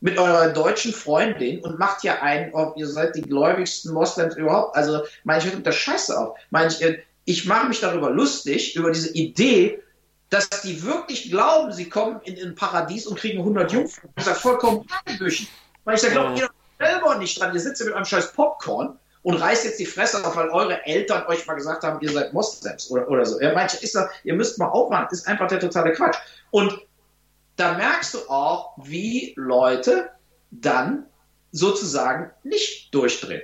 [SPEAKER 3] mit eurer deutschen Freundin und macht ja einen, oh, ihr seid die gläubigsten Moslems überhaupt. Also, manche hört das Scheiße auf. Manche, ich mache mich darüber lustig, über diese Idee, dass die wirklich glauben, sie kommen in ein Paradies und kriegen 100 Jungfrauen. Das ist ja vollkommen Hanebüchen. Weil ich da glaube, jeder selber nicht dran. Ihr sitzt mit einem scheiß Popcorn und reißt jetzt die Fresse auf, weil eure Eltern euch mal gesagt haben, ihr seid Moslems oder, oder so. Ja, manche ist das, ihr müsst mal aufmachen, ist einfach der totale Quatsch. Und da merkst du auch, wie Leute dann sozusagen nicht durchdrehen.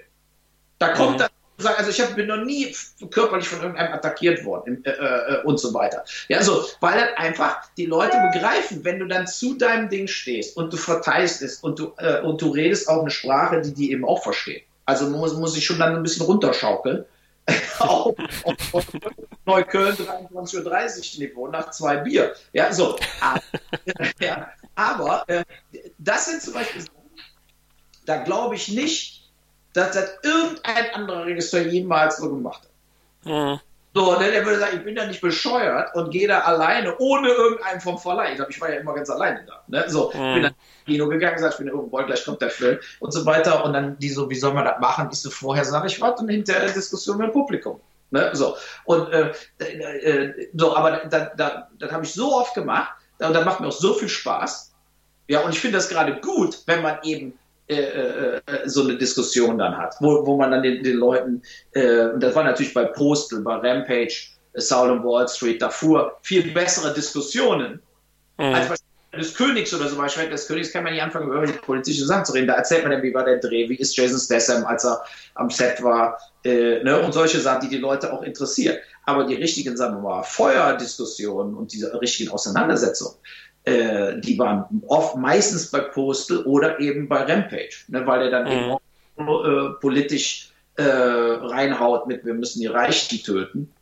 [SPEAKER 3] Da kommt mhm. dann sagen, also ich hab, bin noch nie körperlich von irgendeinem attackiert worden äh, äh, und so weiter. Ja, so, weil dann einfach die Leute begreifen, wenn du dann zu deinem Ding stehst und du verteilst es und du, äh, und du redest auch eine Sprache, die die eben auch verstehen. Also muss, muss ich schon dann ein bisschen runterschaukeln. auf Neukölln 23.30 Uhr Niveau nach zwei Bier. Ja, so. Aber, ja, aber äh, das sind zum Beispiel, da glaube ich nicht, dass das irgendein anderer Regisseur jemals so gemacht hat. Mhm. So, der, der würde sagen, ich bin ja nicht bescheuert und gehe da alleine, ohne irgendeinen vom Verleih. Ich glaube, ich war ja immer ganz alleine da. Ne? So, mhm. bin dann ins Kino gegangen, gesagt, ich bin irgendwo, gleich kommt der Film und so weiter. Und dann die so, wie soll man das machen? Ich so, vorher sage ich was und hinterher Diskussion mit dem Publikum. Ne? So, und äh, äh, so, aber da, da, das habe ich so oft gemacht und da macht mir auch so viel Spaß. Ja, und ich finde das gerade gut, wenn man eben äh, äh, äh, so eine Diskussion dann hat, wo, wo man dann den, den Leuten, äh, das war natürlich bei Postal, bei Rampage, äh, Soul on Wall Street, davor viel bessere Diskussionen mhm. als bei des Königs oder so, bei Schreck des Königs kann man nicht anfangen, über politische Sachen zu reden. Da erzählt man dann, wie war der Dreh, wie ist Jason Statham, als er am Set war, äh, ne, und solche Sachen, die die Leute auch interessieren. Aber die richtigen, sagen wir mal, Feuerdiskussionen und diese richtigen Auseinandersetzungen, äh, die waren oft meistens bei Postal oder eben bei Rampage, ne, weil er dann mhm. eben äh, politisch äh, reinhaut mit, wir müssen die Reichen töten.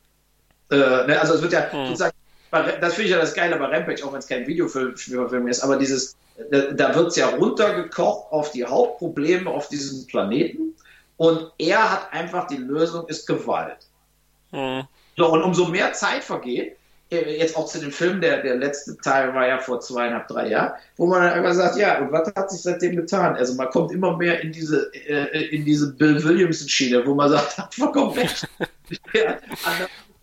[SPEAKER 3] Äh, ne? Also es wird ja hm. sozusagen, das finde ich ja das Geile bei Rampage, auch wenn es kein Videofilm ist, aber dieses, da wird es ja runtergekocht auf die Hauptprobleme auf diesem Planeten und er hat einfach die Lösung, ist Gewalt. Hm. So, und umso mehr Zeit vergeht, jetzt auch zu dem Film, der, der letzte Teil war ja vor zweieinhalb, drei Jahren, wo man dann einfach sagt, ja, und was hat sich seitdem getan? Also man kommt immer mehr in diese, äh, in diese Bill Williamson-Schiene, wo man sagt, vollkommen recht. ja,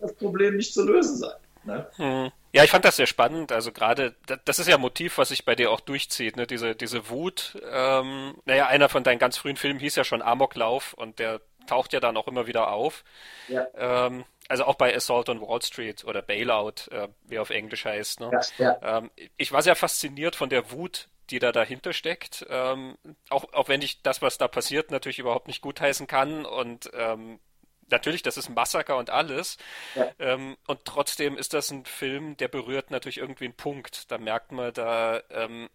[SPEAKER 3] das Problem nicht zu lösen sein. Ne?
[SPEAKER 2] Hm. Ja, ich fand das sehr spannend. Also gerade, das ist ja ein Motiv, was sich bei dir auch durchzieht, ne? Diese, diese Wut. Ähm, naja, einer von deinen ganz frühen Filmen hieß ja schon Amoklauf und der taucht ja dann auch immer wieder auf. Ja. Ähm, also auch bei Assault on Wall Street oder Bailout, äh, wie auf Englisch heißt. Ne? Ja, ja. Ähm, ich war sehr fasziniert von der Wut, die da dahinter steckt. Ähm, auch, auch wenn ich das, was da passiert, natürlich überhaupt nicht gutheißen kann und ähm, natürlich, das ist ein Massaker und alles. Ja. Ähm, und trotzdem ist das ein Film, der berührt natürlich irgendwie einen Punkt. Da merkt man, da ähm,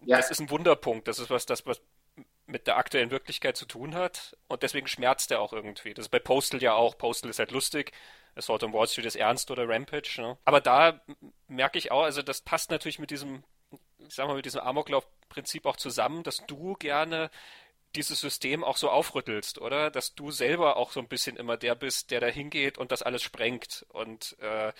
[SPEAKER 2] ja. das ist ein Wunderpunkt. Das ist was, das was mit der aktuellen Wirklichkeit zu tun hat und deswegen schmerzt er auch irgendwie. Das ist bei Postal ja auch. Postal ist halt lustig. Assault on Wall Street ist ernst oder Rampage. Ne? Aber da merke ich auch, also das passt natürlich mit diesem, ich sag mal, mit diesem Amoklauf-Prinzip auch zusammen, dass du gerne dieses System auch so aufrüttelst, oder? Dass du selber auch so ein bisschen immer der bist, der da hingeht und das alles sprengt und äh,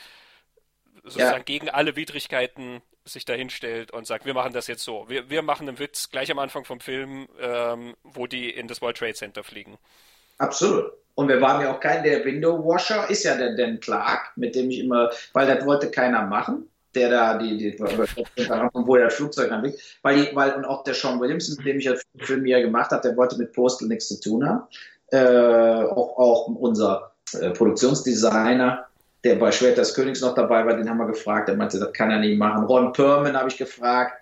[SPEAKER 2] sozusagen ja. gegen alle Widrigkeiten sich da hinstellt und sagt, wir machen das jetzt so. Wir, wir machen einen Witz gleich am Anfang vom Film, ähm, wo die in das World Trade Center fliegen.
[SPEAKER 3] Absolut. Und wir waren ja auch kein, der Window Washer ist ja der Dan Clark, mit dem ich immer, weil das wollte keiner machen, der da, die, die wo der Flugzeug anfliegt, weil, die, weil, und auch der Sean Williamson, mit dem ich ja Film hier gemacht habe, der wollte mit Postal nichts zu tun haben. Äh, auch, auch unser äh, Produktionsdesigner, der bei Schwert des Königs noch dabei war, den haben wir gefragt. Er meinte, das kann er nicht machen. Ron Perlman habe ich gefragt,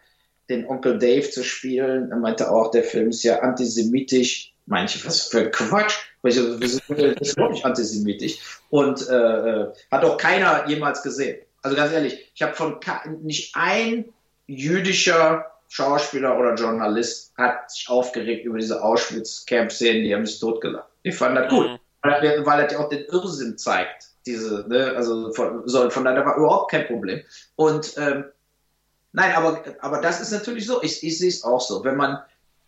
[SPEAKER 3] den Onkel Dave zu spielen. Er meinte auch, der Film ist ja antisemitisch. Manche, was für Quatsch. Das ist überhaupt nicht antisemitisch. Und äh, äh, hat auch keiner jemals gesehen. Also ganz ehrlich, ich habe von nicht ein jüdischer Schauspieler oder Journalist hat sich aufgeregt über diese Auschwitz-Camp-Szenen, die haben sich totgelacht. Ich fand das gut, mhm. weil, weil das ja auch den Irrsinn zeigt diese, ne, also von, von daher war überhaupt kein Problem. Und ähm, nein, aber, aber das ist natürlich so, ich, ich sehe es auch so. Wenn man,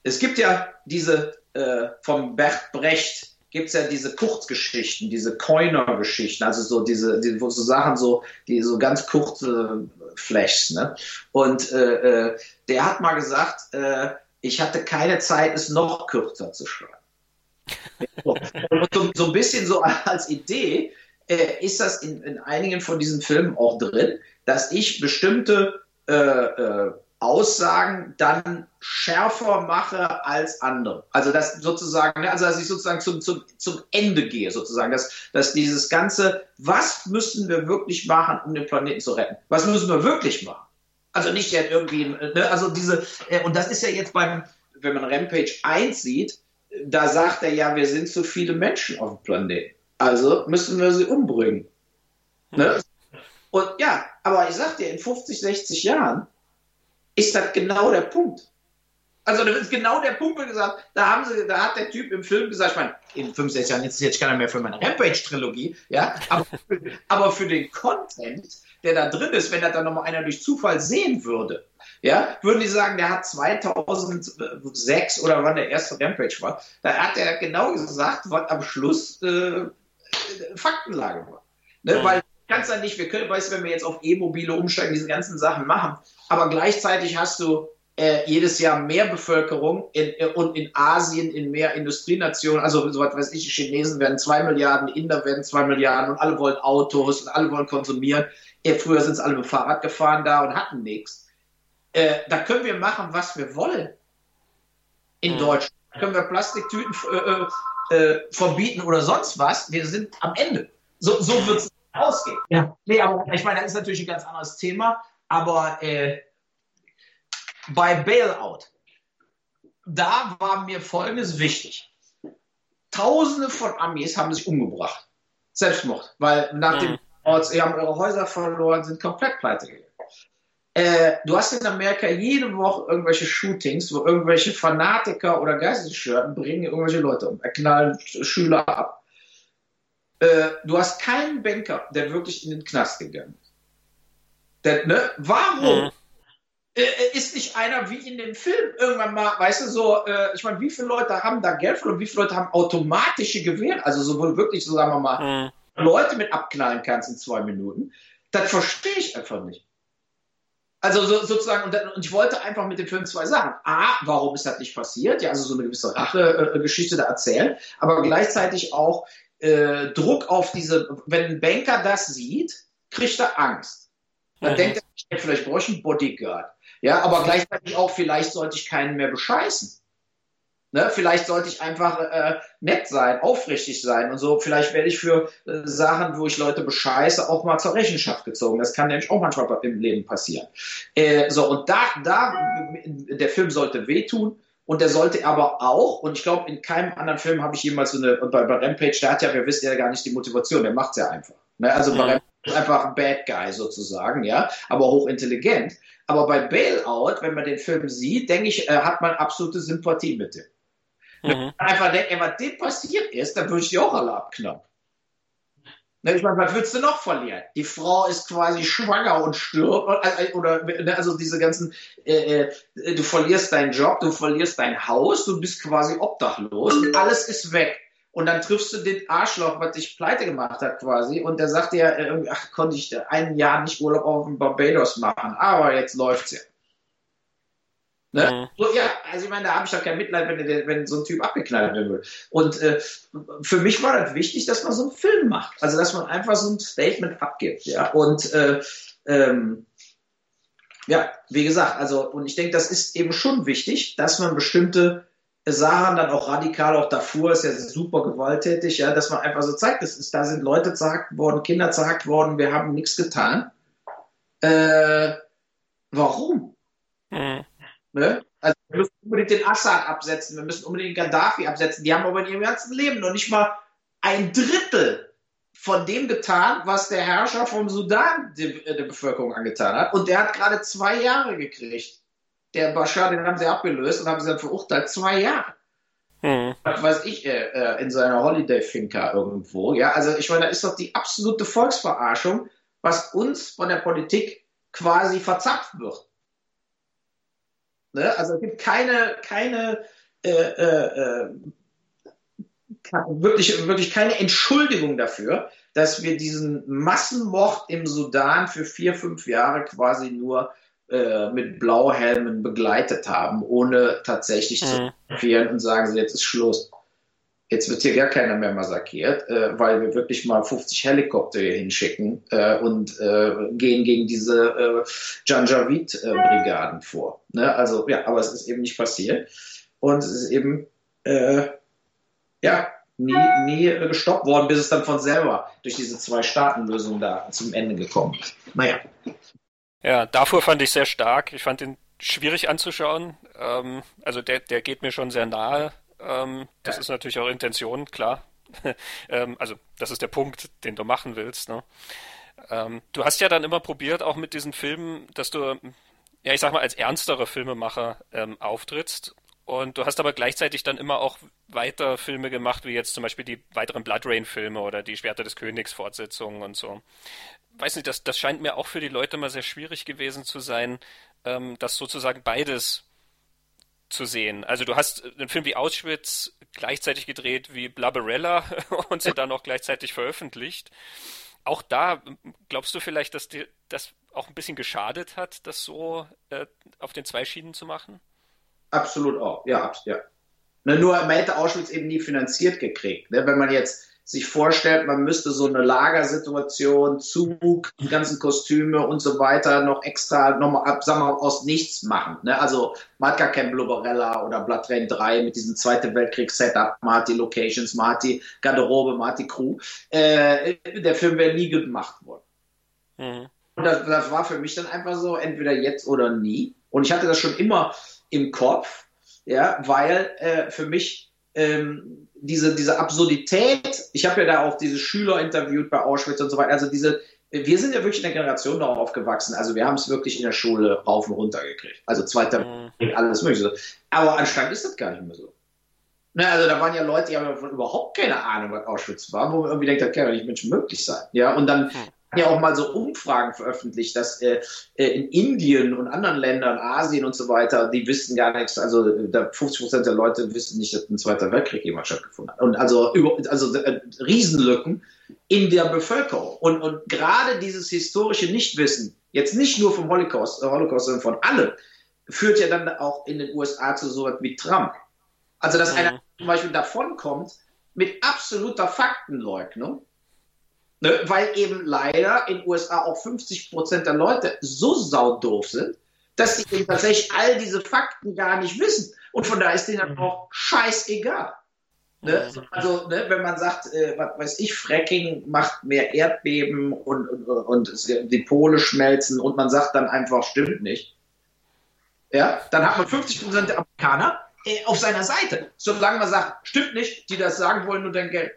[SPEAKER 3] es gibt ja diese äh, vom Bert Brecht gibt es ja diese Kurzgeschichten, diese Coiner-Geschichten, also so diese, die, so Sachen so, die so ganz kurze Flashs, ne? Und äh, äh, der hat mal gesagt, äh, ich hatte keine Zeit, es noch kürzer zu schreiben. so, so, so ein bisschen so als Idee, äh, ist das in, in, einigen von diesen Filmen auch drin, dass ich bestimmte äh, äh, Aussagen dann schärfer mache als andere. Also dass sozusagen, ne, also dass ich sozusagen zum, zum, zum Ende gehe, sozusagen, dass, dass dieses ganze, was müssen wir wirklich machen, um den Planeten zu retten? Was müssen wir wirklich machen? Also nicht jetzt irgendwie, ne, also diese, äh, und das ist ja jetzt beim, wenn man Rampage 1 sieht, da sagt er ja, wir sind zu viele Menschen auf dem Planeten. Also müssen wir sie umbringen. Ne? Und ja, aber ich sag dir, in 50, 60 Jahren ist das genau der Punkt. Also das ist genau der Punkt, wo gesagt, da haben sie, da hat der Typ im Film gesagt, ich meine, in 5, 6 Jahren interessiert sich keiner mehr für meine Rampage-Trilogie, ja, aber, aber für den Content, der da drin ist, wenn das dann nochmal einer durch Zufall sehen würde, ja, würden die sagen, der hat 2006 oder wann der erste Rampage war, da hat er genau gesagt, was am Schluss äh, Faktenlage war. Ne? Mhm. Weil kannst dann nicht, wir können, weißt du, wenn wir jetzt auf E-Mobile umsteigen, diese ganzen Sachen machen, aber gleichzeitig hast du äh, jedes Jahr mehr Bevölkerung in, äh, und in Asien in mehr Industrienationen, also so was weiß ich, die Chinesen werden zwei Milliarden, Inder werden zwei Milliarden und alle wollen Autos und alle wollen konsumieren. Äh, früher sind es alle mit Fahrrad gefahren da und hatten nichts. Äh, da können wir machen, was wir wollen. In mhm. Deutschland. Da können wir Plastiktüten äh, verbieten oder sonst was. Wir sind am Ende. So, so wird es ausgehen. Ja. Nee, aber ich meine, das ist natürlich ein ganz anderes Thema. Aber äh, bei Bailout, da war mir Folgendes wichtig. Tausende von Amis haben sich umgebracht. Selbstmord. Weil nach dem mhm. sie haben ihre Häuser verloren, sind komplett pleite gegangen. Äh, du hast in Amerika jede Woche irgendwelche Shootings, wo irgendwelche Fanatiker oder Geistesschörten bringen irgendwelche Leute um, knallen Schüler ab. Äh, du hast keinen Banker, der wirklich in den Knast gegangen ist. Der, ne? Warum? Mhm. Äh, äh, ist nicht einer wie in dem Film irgendwann mal, weißt du, so, äh, ich meine, wie viele Leute haben da Geld und wie viele Leute haben automatische Gewehre, also sowohl wirklich, so sagen wir mal, mhm. Leute mit abknallen kannst in zwei Minuten. Das verstehe ich einfach nicht. Also so, sozusagen, und, und, ich wollte einfach mit dem Film zwei Sachen. A, warum ist das nicht passiert? Ja, also so eine gewisse Rache-Geschichte da erzählen, aber gleichzeitig auch äh, Druck auf diese, wenn ein Banker das sieht, kriegt er Angst. Dann mhm. denkt er, vielleicht brauche ich einen Bodyguard. Ja, aber gleichzeitig auch, vielleicht sollte ich keinen mehr bescheißen. Ne, vielleicht sollte ich einfach äh, nett sein, aufrichtig sein und so. Vielleicht werde ich für äh, Sachen, wo ich Leute bescheiße, auch mal zur Rechenschaft gezogen. Das kann nämlich auch manchmal im Leben passieren. Äh, so, und da, da, der Film sollte wehtun. Und der sollte aber auch, und ich glaube, in keinem anderen Film habe ich jemals so eine, bei, bei Rampage, der hat ja, wir wissen ja gar nicht die Motivation, der macht es ja einfach. Ne? Also bei Rampage ist einfach ein Bad Guy sozusagen, ja, aber hochintelligent. Aber bei Bailout, wenn man den Film sieht, denke ich, äh, hat man absolute Sympathie mit dem. Mhm. einfach denkt, ey, was dem passiert ist, dann würde ich die auch alle abknappen. Ne, ich meine, was würdest du noch verlieren? Die Frau ist quasi schwanger und stirbt. Äh, oder, ne, also diese ganzen, äh, äh, du verlierst deinen Job, du verlierst dein Haus, du bist quasi obdachlos alles ist weg. Und dann triffst du den Arschloch, was dich pleite gemacht hat quasi. Und der sagt dir, äh, ach, konnte ich ein Jahr nicht Urlaub auf dem Barbados machen, aber jetzt läuft's ja. Ne? Mhm. So, ja, also ich meine, da habe ich doch kein Mitleid, wenn, wenn so ein Typ abgeknallt werden würde. Und äh, für mich war das wichtig, dass man so einen Film macht. Also dass man einfach so ein Statement abgibt, ja. Und äh, ähm, ja, wie gesagt, also, und ich denke, das ist eben schon wichtig, dass man bestimmte Sachen dann auch radikal, auch davor ist ja super gewalttätig, ja, dass man einfach so zeigt, das ist, da sind Leute zerhackt worden, Kinder zerhackt worden, wir haben nichts getan. Äh, warum? Mhm. Ne? Also wir müssen unbedingt den Assad absetzen, wir müssen unbedingt den Gaddafi absetzen. Die haben aber in ihrem ganzen Leben noch nicht mal ein Drittel von dem getan, was der Herrscher vom Sudan der, der Bevölkerung angetan hat. Und der hat gerade zwei Jahre gekriegt. Der Bashar, den haben sie abgelöst und haben sie dann verurteilt, zwei Jahre. Hm. Was weiß ich, äh, äh in seiner Holiday-Finca irgendwo. Ja, also ich meine, da ist doch die absolute Volksverarschung, was uns von der Politik quasi verzapft wird. Ne? Also es gibt keine, keine äh, äh, äh wirklich, wirklich keine Entschuldigung dafür, dass wir diesen Massenmord im Sudan für vier, fünf Jahre quasi nur äh, mit Blauhelmen begleitet haben, ohne tatsächlich mhm. zu konfieren und sagen, jetzt ist Schluss. Jetzt wird hier gar keiner mehr massakriert, äh, weil wir wirklich mal 50 Helikopter hier hinschicken äh, und äh, gehen gegen diese äh, Janjaweed-Brigaden vor. Ne? Also ja, aber es ist eben nicht passiert und es ist eben äh, ja nie, nie gestoppt worden, bis es dann von selber durch diese Zwei-Staaten-Lösung da zum Ende gekommen ist. Naja.
[SPEAKER 2] Ja, davor fand ich sehr stark. Ich fand ihn schwierig anzuschauen. Ähm, also der, der geht mir schon sehr nahe ähm, das ja. ist natürlich auch Intention, klar. ähm, also das ist der Punkt, den du machen willst. Ne? Ähm, du hast ja dann immer probiert, auch mit diesen Filmen, dass du, ja, ich sag mal, als ernsterer Filmemacher ähm, auftrittst. Und du hast aber gleichzeitig dann immer auch weiter Filme gemacht, wie jetzt zum Beispiel die weiteren Blood Rain-Filme oder die Schwerter des Königs Fortsetzungen und so. Weiß nicht, das, das scheint mir auch für die Leute mal sehr schwierig gewesen zu sein, ähm, dass sozusagen beides zu sehen. Also du hast einen Film wie Auschwitz gleichzeitig gedreht wie Blabberella und sie dann auch gleichzeitig veröffentlicht. Auch da glaubst du vielleicht, dass dir das auch ein bisschen geschadet hat, das so äh, auf den zwei Schienen zu machen?
[SPEAKER 3] Absolut auch, ja, ja. Nur man hätte Auschwitz eben nie finanziert gekriegt. Ne? Wenn man jetzt sich vorstellt, man müsste so eine Lagersituation, Zug, die ganzen Kostüme und so weiter noch extra nochmal ab, sagen wir mal, aus nichts machen. Ne? Also man hat gar kein Blubberella oder Blood Train 3 mit diesem Zweiten man hat die Locations, man hat die Garderobe, man hat die Crew. Äh, der Film wäre nie gemacht worden. Mhm. Und das, das war für mich dann einfach so, entweder jetzt oder nie. Und ich hatte das schon immer im Kopf, ja, weil äh, für mich ähm, diese, diese Absurdität, ich habe ja da auch diese Schüler interviewt bei Auschwitz und so weiter, also diese, wir sind ja wirklich in der Generation noch aufgewachsen. Also wir haben es wirklich in der Schule rauf und runter gekriegt. Also zweiter mhm. alles mögliche. Aber anscheinend ist das gar nicht mehr so. Na, also da waren ja Leute, die haben überhaupt keine Ahnung, was Auschwitz war, wo man irgendwie denkt, das kann ja nicht Menschen möglich sein. Ja, und dann hm ja auch mal so Umfragen veröffentlicht, dass äh, äh, in Indien und anderen Ländern, Asien und so weiter, die wissen gar nichts, also äh, da 50 Prozent der Leute wissen nicht, dass ein Zweiter Weltkrieg jemals stattgefunden hat. Und also, über, also äh, Riesenlücken in der Bevölkerung. Und, und gerade dieses historische Nichtwissen, jetzt nicht nur vom Holocaust, äh, Holocaust, sondern von allem, führt ja dann auch in den USA zu so etwas wie Trump. Also, dass mhm. einer zum Beispiel davonkommt mit absoluter Faktenleugnung, Ne? Weil eben leider in den USA auch 50 Prozent der Leute so saudoof sind, dass sie eben tatsächlich all diese Fakten gar nicht wissen. Und von daher ist denen dann mhm. auch scheißegal. Ne? Also, ne, wenn man sagt, äh, was weiß ich, Fracking macht mehr Erdbeben und, und, und die Pole schmelzen und man sagt dann einfach, stimmt nicht. Ja, dann hat man 50 Prozent der Amerikaner äh, auf seiner Seite. Solange man sagt, stimmt nicht, die das sagen wollen, nur dein Geld.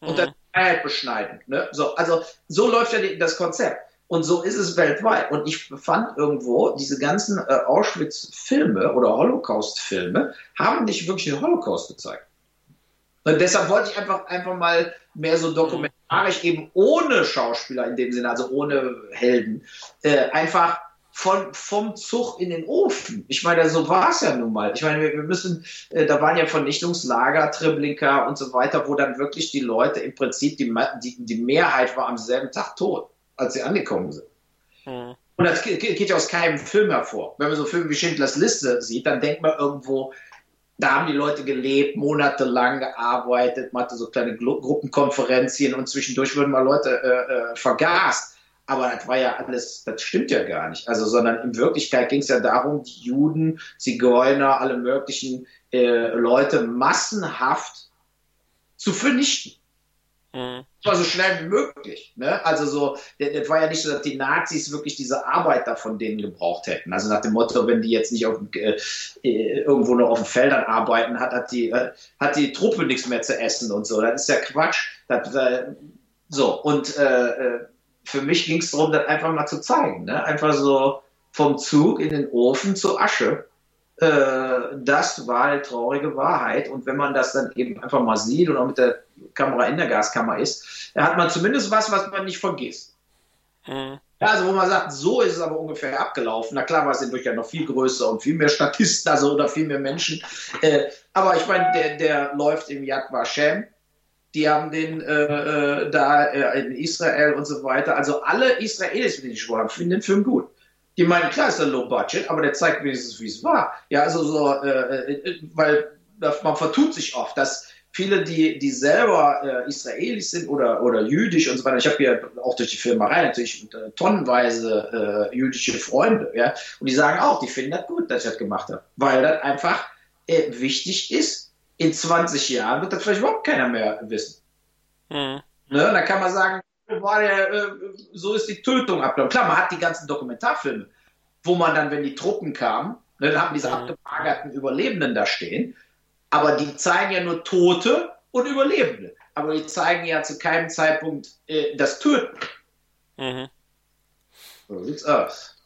[SPEAKER 3] Und dann Freiheit beschneiden. Ne? So, also so läuft ja das Konzept. Und so ist es weltweit. Und ich fand irgendwo, diese ganzen äh, Auschwitz-Filme oder Holocaust-Filme haben nicht wirklich den Holocaust gezeigt. Und deshalb wollte ich einfach, einfach mal mehr so dokumentarisch eben ohne Schauspieler in dem Sinne, also ohne Helden, äh, einfach von, vom Zug in den Ofen. Ich meine, so war es ja nun mal. Ich meine, wir, wir müssen, äh, da waren ja Vernichtungslager, Treblinka und so weiter, wo dann wirklich die Leute im Prinzip, die, die, die Mehrheit war am selben Tag tot, als sie angekommen sind. Mhm. Und das geht, geht ja aus keinem Film hervor. Wenn man so Filme wie Schindlers Liste sieht, dann denkt man irgendwo, da haben die Leute gelebt, monatelang gearbeitet, man hatte so kleine Gruppenkonferenzien und zwischendurch wurden mal Leute äh, äh, vergast. Aber das war ja alles, das stimmt ja gar nicht. Also, sondern in Wirklichkeit ging es ja darum, die Juden, Zigeuner, alle möglichen äh, Leute massenhaft zu vernichten. Mhm. war so schnell wie möglich. Ne? Also so, das war ja nicht so, dass die Nazis wirklich diese Arbeit von denen gebraucht hätten. Also nach dem Motto, wenn die jetzt nicht auf, äh, äh, irgendwo noch auf den Feldern arbeiten, hat, hat, die, äh, hat die Truppe nichts mehr zu essen und so. Das ist ja Quatsch. Das, äh, so, und äh, äh für mich ging es darum, das einfach mal zu zeigen. Ne? Einfach so vom Zug in den Ofen zur Asche. Äh, das war eine traurige Wahrheit. Und wenn man das dann eben einfach mal sieht und auch mit der Kamera in der Gaskammer ist, dann hat man zumindest was, was man nicht vergisst. Ja, also wo man sagt, so ist es aber ungefähr abgelaufen. Na klar war es dadurch ja noch viel größer und viel mehr Statisten, also oder viel mehr Menschen. Äh, aber ich meine, der, der läuft im Yad Vashem die haben den äh, äh, da äh, in Israel und so weiter. Also alle Israelis, die ich haben, finden den Film gut. Die meinen, klar ist er low budget, aber der zeigt wenigstens, wie es war. Ja, also so, äh, äh weil man vertut sich oft, dass viele, die, die selber äh, Israelis sind oder, oder jüdisch und so weiter. Ich habe hier auch durch die Filmerei natürlich äh, tonnenweise äh, jüdische Freunde, ja, und die sagen auch, die finden das gut, dass ich das gemacht habe, weil das einfach äh, wichtig ist in 20 Jahren wird das vielleicht überhaupt keiner mehr wissen. Mhm. Ne? Da kann man sagen, war der, äh, so ist die Tötung abgelaufen. Klar, man hat die ganzen Dokumentarfilme, wo man dann, wenn die Truppen kamen, ne, dann haben diese mhm. abgemagerten Überlebenden da stehen, aber die zeigen ja nur Tote und Überlebende. Aber die zeigen ja zu keinem Zeitpunkt äh, das Töten. Mhm.
[SPEAKER 2] So sieht's aus.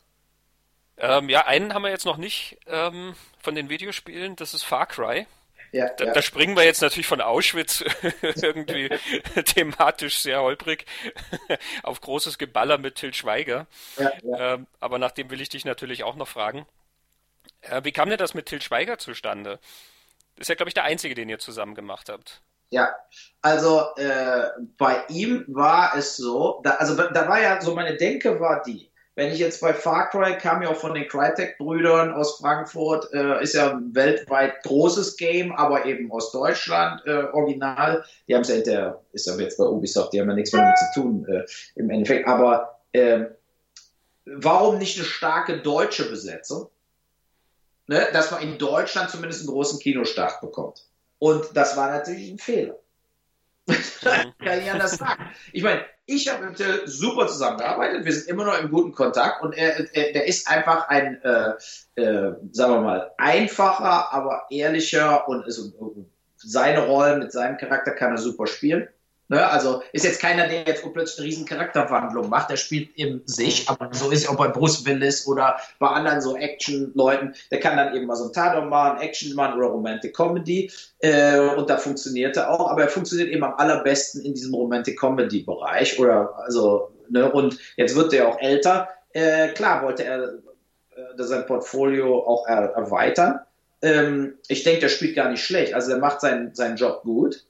[SPEAKER 2] Ähm, ja, einen haben wir jetzt noch nicht ähm, von den Videospielen, das ist Far Cry. Ja, da, ja. da, springen wir jetzt natürlich von Auschwitz irgendwie thematisch sehr holprig auf großes Geballer mit Till Schweiger. Ja, ähm, aber nach dem will ich dich natürlich auch noch fragen. Äh, wie kam denn das mit Till Schweiger zustande? Das ist ja, glaube ich, der einzige, den ihr zusammen gemacht habt.
[SPEAKER 3] Ja, also äh, bei ihm war es so, da, also da war ja so meine Denke war die, wenn ich jetzt bei Far Cry kam ja auch von den Crytek-Brüdern aus Frankfurt, äh, ist ja ein weltweit großes Game, aber eben aus Deutschland äh, original. Die haben es ja hinterher, ist ja jetzt bei Ubisoft, die haben ja nichts mehr damit zu tun äh, im Endeffekt. Aber äh, warum nicht eine starke deutsche Besetzung? Ne? Dass man in Deutschland zumindest einen großen Kinostart bekommt. Und das war natürlich ein Fehler. kann ich anders sagen. Ich meine, ich habe mit Till super zusammengearbeitet. Wir sind immer noch im guten Kontakt und er, er der ist einfach ein, äh, äh, sagen wir mal, einfacher, aber ehrlicher und ist, seine Rollen mit seinem Charakter kann er super spielen. Ne? Also ist jetzt keiner, der jetzt plötzlich eine riesen Charakterwandlung macht, der spielt in sich, aber so ist es auch bei Bruce Willis oder bei anderen so Action-Leuten, der kann dann eben mal so ein Tatort machen, Action machen oder Romantic Comedy. Äh, und da funktioniert er auch, aber er funktioniert eben am allerbesten in diesem Romantic Comedy-Bereich oder also, ne? und jetzt wird er auch älter, äh, klar wollte er äh, sein Portfolio auch er erweitern, ähm, ich denke, der spielt gar nicht schlecht, also er macht seinen, seinen Job gut,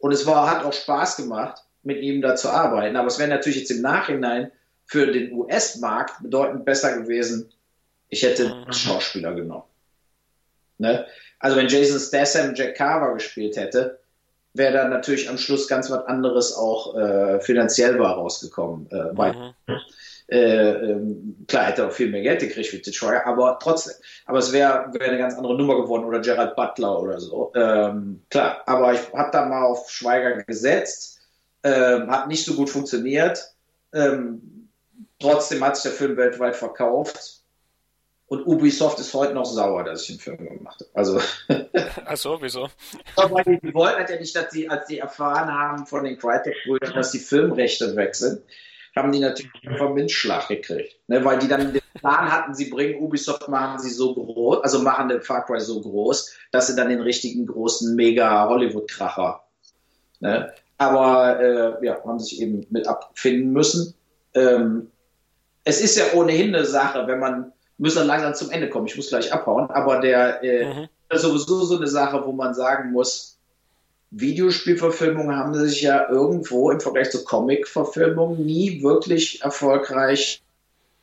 [SPEAKER 3] und es war, hat auch Spaß gemacht, mit ihm da zu arbeiten. Aber es wäre natürlich jetzt im Nachhinein für den US-Markt bedeutend besser gewesen, ich hätte einen mhm. Schauspieler genommen. Ne? Also wenn Jason Statham Jack Carver gespielt hätte, wäre dann natürlich am Schluss ganz was anderes auch äh, finanziell war rausgekommen. Äh, mhm. Äh, ähm, klar, hätte er auch viel mehr Geld gekriegt für Detroit, aber trotzdem. Aber es wäre wär eine ganz andere Nummer geworden oder Gerald Butler oder so. Ähm, klar, aber ich habe da mal auf Schweiger gesetzt, ähm, hat nicht so gut funktioniert. Ähm, trotzdem hat sich der Film weltweit verkauft. Und Ubisoft ist heute noch sauer, dass ich den Film gemacht habe. Also.
[SPEAKER 2] Ach so, wieso?
[SPEAKER 3] Aber die wollten halt ja nicht, dass sie, als sie erfahren haben von den Crytek-Brüdern, dass die Filmrechte weg sind, haben die natürlich einfach einen Windschlag gekriegt. Ne, weil die dann den Plan hatten, sie bringen Ubisoft, machen sie so groß, also machen den Far Cry so groß, dass sie dann den richtigen großen Mega-Hollywood-Kracher. Ne? Aber äh, ja, haben sich eben mit abfinden müssen. Ähm, es ist ja ohnehin eine Sache, wenn man, müssen dann langsam zum Ende kommen, ich muss gleich abhauen, aber der äh, mhm. sowieso so eine Sache, wo man sagen muss, Videospielverfilmungen haben sich ja irgendwo im Vergleich zu Comic-Verfilmungen nie wirklich erfolgreich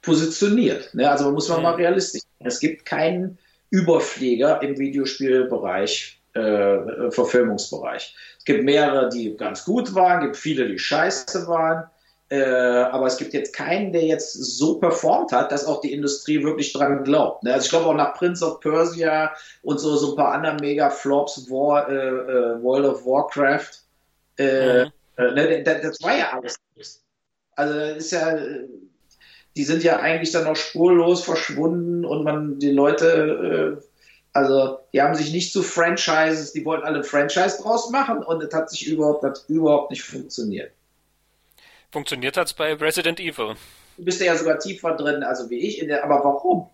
[SPEAKER 3] positioniert. Ne? Also muss man mal mhm. realistisch sein. Es gibt keinen Überflieger im Videospielbereich, äh, Verfilmungsbereich. Es gibt mehrere, die ganz gut waren, gibt viele, die scheiße waren. Äh, aber es gibt jetzt keinen, der jetzt so performt hat, dass auch die Industrie wirklich dran glaubt. Ne? Also ich glaube auch nach Prince of Persia und so, so ein paar anderen Mega-Flops, War, äh, äh, World of Warcraft, äh, mhm. Äh, ne, das, das war ja alles. Also ist ja, die sind ja eigentlich dann auch spurlos verschwunden und man, die Leute, äh, also die haben sich nicht zu Franchises, die wollten alle ein Franchise draus machen und das hat sich überhaupt, das überhaupt nicht funktioniert.
[SPEAKER 2] Funktioniert hat es bei Resident Evil.
[SPEAKER 3] Du bist ja sogar tiefer drin, also wie ich. Der, aber warum?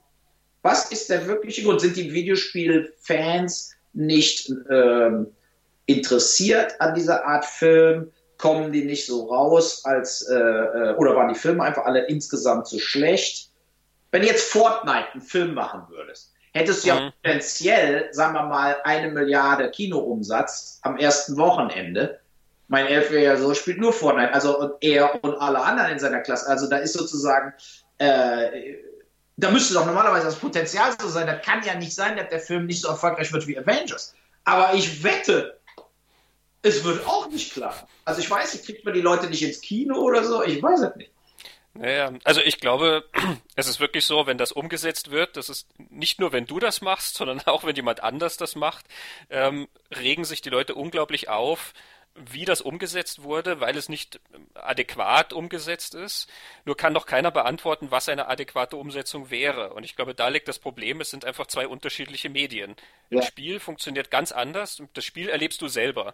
[SPEAKER 3] Was ist der wirkliche Grund? Sind die Videospielfans nicht ähm, interessiert an dieser Art Film? Kommen die nicht so raus als äh, äh oder waren die Filme einfach alle insgesamt zu schlecht? Wenn jetzt Fortnite einen Film machen würdest, hättest du ja mhm. potenziell, sagen wir mal, eine Milliarde Kinoumsatz am ersten Wochenende mein Elfjähriger so spielt nur Fortnite, also und er und alle anderen in seiner Klasse. Also da ist sozusagen, äh, da müsste doch normalerweise das Potenzial so sein. Das kann ja nicht sein, dass der Film nicht so erfolgreich wird wie Avengers. Aber ich wette, es wird auch nicht klar. Also ich weiß kriegt man die Leute nicht ins Kino oder so? Ich weiß es nicht.
[SPEAKER 2] Naja, also ich glaube, es ist wirklich so, wenn das umgesetzt wird, das ist nicht nur, wenn du das machst, sondern auch, wenn jemand anders das macht, ähm, regen sich die Leute unglaublich auf, wie das umgesetzt wurde, weil es nicht adäquat umgesetzt ist. Nur kann doch keiner beantworten, was eine adäquate Umsetzung wäre. Und ich glaube, da liegt das Problem. Es sind einfach zwei unterschiedliche Medien. Ja. Ein Spiel funktioniert ganz anders. Das Spiel erlebst du selber.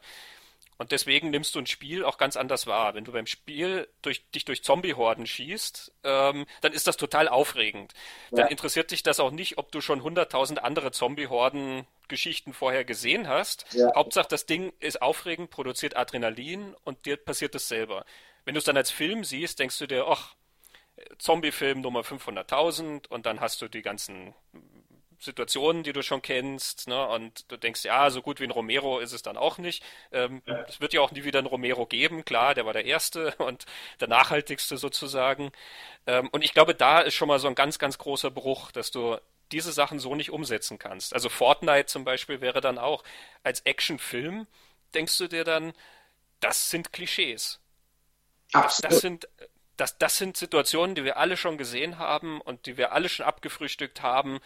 [SPEAKER 2] Und deswegen nimmst du ein Spiel auch ganz anders wahr. Wenn du beim Spiel durch, dich durch Zombie-Horden schießt, ähm, dann ist das total aufregend. Ja. Dann interessiert dich das auch nicht, ob du schon hunderttausend andere Zombie-Horden-Geschichten vorher gesehen hast. Ja. Hauptsache, das Ding ist aufregend, produziert Adrenalin und dir passiert das selber. Wenn du es dann als Film siehst, denkst du dir, ach, Zombie-Film Nummer 500.000 und dann hast du die ganzen Situationen, die du schon kennst, ne? Und du denkst, ja, so gut wie ein Romero ist es dann auch nicht. Ähm, ja. Es wird ja auch nie wieder ein Romero geben, klar, der war der erste und der nachhaltigste sozusagen. Ähm, und ich glaube, da ist schon mal so ein ganz, ganz großer Bruch, dass du diese Sachen so nicht umsetzen kannst. Also Fortnite zum Beispiel wäre dann auch als Actionfilm, denkst du dir dann, das sind Klischees. Absolut. Das sind das, das sind Situationen, die wir alle schon gesehen haben und die wir alle schon abgefrühstückt haben.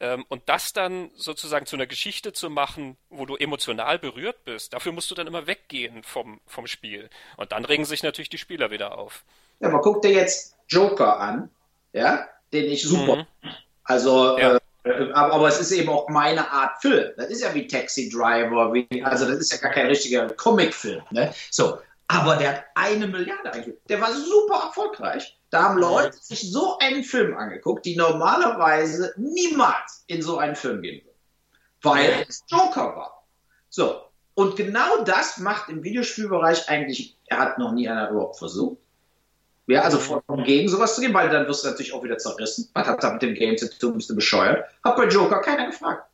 [SPEAKER 2] Ähm, und das dann sozusagen zu einer Geschichte zu machen, wo du emotional berührt bist, dafür musst du dann immer weggehen vom, vom Spiel. Und dann regen sich natürlich die Spieler wieder auf.
[SPEAKER 3] Ja, man guckt dir jetzt Joker an, ja, den ich super. Mhm. Also, ja. äh, aber, aber, es ist eben auch meine Art Film. Das ist ja wie Taxi Driver, wie, also das ist ja gar kein richtiger Comicfilm. Ne? So, aber der hat eine Milliarde eingespielt. Der war super erfolgreich. Da haben Leute sich so einen Film angeguckt, die normalerweise niemals in so einen Film gehen würden. Weil es Joker war. So. Und genau das macht im Videospielbereich eigentlich, er hat noch nie einer überhaupt versucht. Ja, also vollkommen gegen sowas zu gehen, weil dann wirst du natürlich auch wieder zerrissen. Was hat da mit dem Game zu tun? Bist du bescheuert? Hat bei Joker keiner gefragt.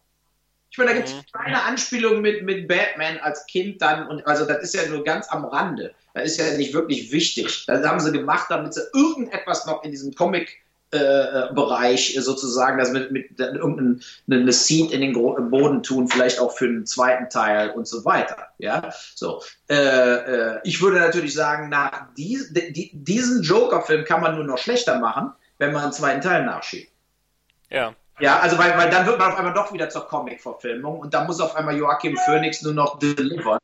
[SPEAKER 3] Ich meine, da gibt es mhm. keine Anspielung mit, mit Batman als Kind dann. Und also das ist ja nur ganz am Rande. Das ist ja nicht wirklich wichtig. Das haben sie gemacht, damit sie irgendetwas noch in diesem Comic äh, Bereich sozusagen, das mit, mit irgendeine Seed in den Boden tun, vielleicht auch für den zweiten Teil und so weiter. Ja, so. Äh, äh, ich würde natürlich sagen, nach dies, die, diesen Joker-Film kann man nur noch schlechter machen, wenn man einen zweiten Teil nachschiebt.
[SPEAKER 2] Ja.
[SPEAKER 3] Ja, also weil, weil dann wird man auf einmal doch wieder zur Comic-Verfilmung und da muss auf einmal Joachim Phoenix nur noch delivern.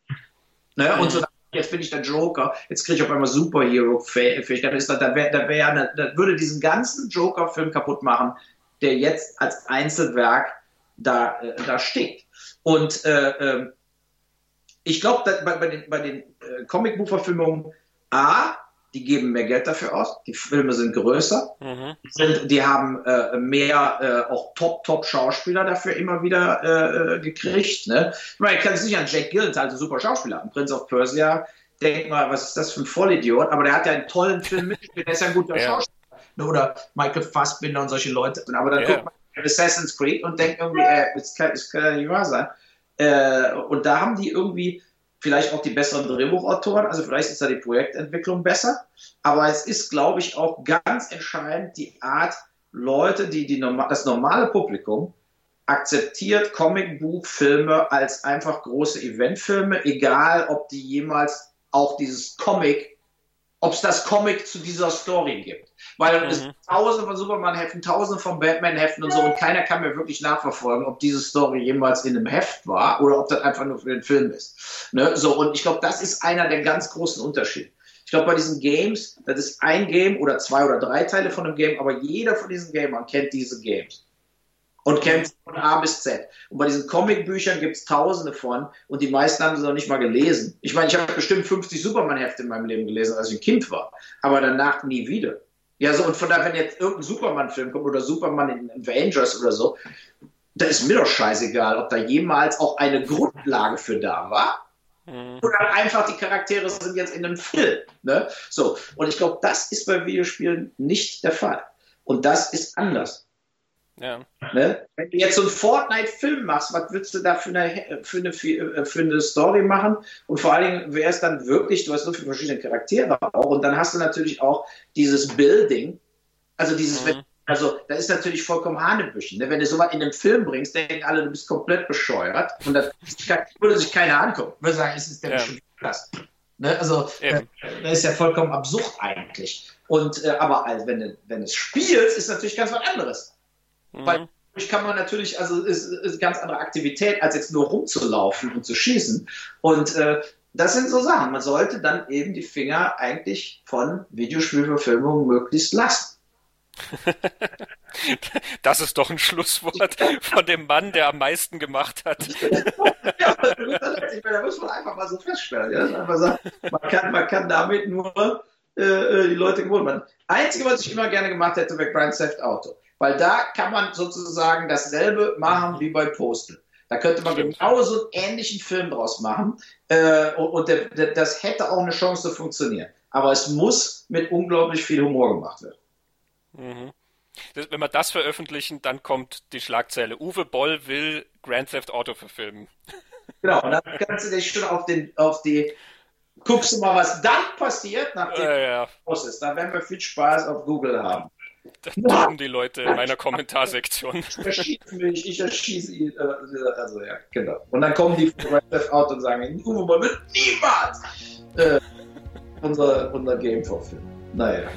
[SPEAKER 3] Ne? Und so jetzt bin ich der Joker, jetzt kriege ich auf einmal Superhero-Fähigkeiten. Da, da, wär, da, wär, da würde diesen ganzen Joker-Film kaputt machen, der jetzt als Einzelwerk da, äh, da steht. Und äh, äh, ich glaube, bei, bei den, bei den äh, Comicbuchverfilmungen, A, die geben mehr Geld dafür aus, die Filme sind größer, mhm. sind, die haben äh, mehr äh, auch Top-Top-Schauspieler dafür immer wieder äh, gekriegt. Ne? Ich meine, ich kann es nicht an Jack Gyllenhaal, also super Schauspieler, Prince of Persia, denk mal, was ist das für ein Vollidiot, aber der hat ja einen tollen Film mitgespielt, der ist ja ein guter ja. Schauspieler. Oder Michael Fassbinder und solche Leute. Aber dann yeah. guckt man Assassin's Creed und denkt irgendwie, äh, das, kann, das kann ja nicht wahr sein. Äh, und da haben die irgendwie vielleicht auch die besseren Drehbuchautoren, also vielleicht ist da die Projektentwicklung besser, aber es ist, glaube ich, auch ganz entscheidend die Art, Leute, die, die das normale Publikum akzeptiert Comicbuchfilme als einfach große Eventfilme, egal ob die jemals auch dieses Comic ob es das Comic zu dieser Story gibt. Weil mhm. es tausende von Superman-Heften, tausende von Batman-Heften und so und keiner kann mir wirklich nachverfolgen, ob diese Story jemals in einem Heft war oder ob das einfach nur für den Film ist. Ne? So, und ich glaube, das ist einer der ganz großen Unterschiede. Ich glaube, bei diesen Games, das ist ein Game oder zwei oder drei Teile von einem Game, aber jeder von diesen Gamern kennt diese Games und kennt von A bis Z. Und bei diesen Comicbüchern gibt es tausende von und die meisten haben sie noch nicht mal gelesen. Ich meine, ich habe bestimmt 50 Superman-Hefte in meinem Leben gelesen, als ich ein Kind war, aber danach nie wieder. Ja, so und von daher, wenn jetzt irgendein Superman-Film kommt oder Superman in Avengers oder so, da ist mir doch scheißegal, ob da jemals auch eine Grundlage für da war. Mhm. Oder einfach die Charaktere sind jetzt in einem Film. Ne? So, und ich glaube, das ist bei Videospielen nicht der Fall. Und das ist anders. Ja. Ne? Wenn du jetzt so einen Fortnite-Film machst, was willst du da für eine, für, eine, für eine Story machen? Und vor allen Dingen wäre es dann wirklich, du hast so viele verschiedene Charaktere auch und dann hast du natürlich auch dieses Building, also dieses, mhm. also das ist natürlich vollkommen Hanebüchen. Ne? Wenn du sowas in einen Film bringst, denken alle, du bist komplett bescheuert und das würde sich keiner angucken. Würde sagen, es ist der ja. bestimmt krass. Ne? Also äh, das ist ja vollkommen absurd eigentlich. Und äh, aber also, wenn, du, wenn du es spielst, ist natürlich ganz was anderes. Mhm. Weil dadurch kann man natürlich, also es ist, eine ganz andere Aktivität, als jetzt nur rumzulaufen und zu schießen. Und äh, das sind so Sachen. Man sollte dann eben die Finger eigentlich von Videospielverfilmungen möglichst lassen.
[SPEAKER 2] Das ist doch ein Schlusswort von dem Mann, der am meisten gemacht hat.
[SPEAKER 3] ja, da muss man einfach mal so feststellen. Ja? Sagen, man, kann, man kann damit nur äh, äh die Leute gewohnt machen. Einzige, was ich immer gerne gemacht hätte, wäre Grand Theft Auto. Weil da kann man sozusagen dasselbe machen wie bei Postal. Da könnte man genauso einen ähnlichen Film draus machen äh, und, und der, der, das hätte auch eine Chance zu funktionieren. Aber es muss mit unglaublich viel Humor gemacht werden.
[SPEAKER 2] Mhm. Das, wenn wir das veröffentlichen, dann kommt die Schlagzeile. Uwe Boll will Grand Theft Auto verfilmen.
[SPEAKER 3] Genau, und dann kannst du dich schon auf, den, auf die. Guckst du mal, was dann passiert, nachdem äh, ja. es ist. Dann werden wir viel Spaß auf Google haben.
[SPEAKER 2] Das tun die Leute in meiner Kommentarsektion.
[SPEAKER 3] Ich erschieße mich, ich erschieße ihn. Äh, also ja, genau. Und dann kommen die von Red Out und sagen, Uwe, man wird niemals äh, unser, unser Game verfilmen. Naja.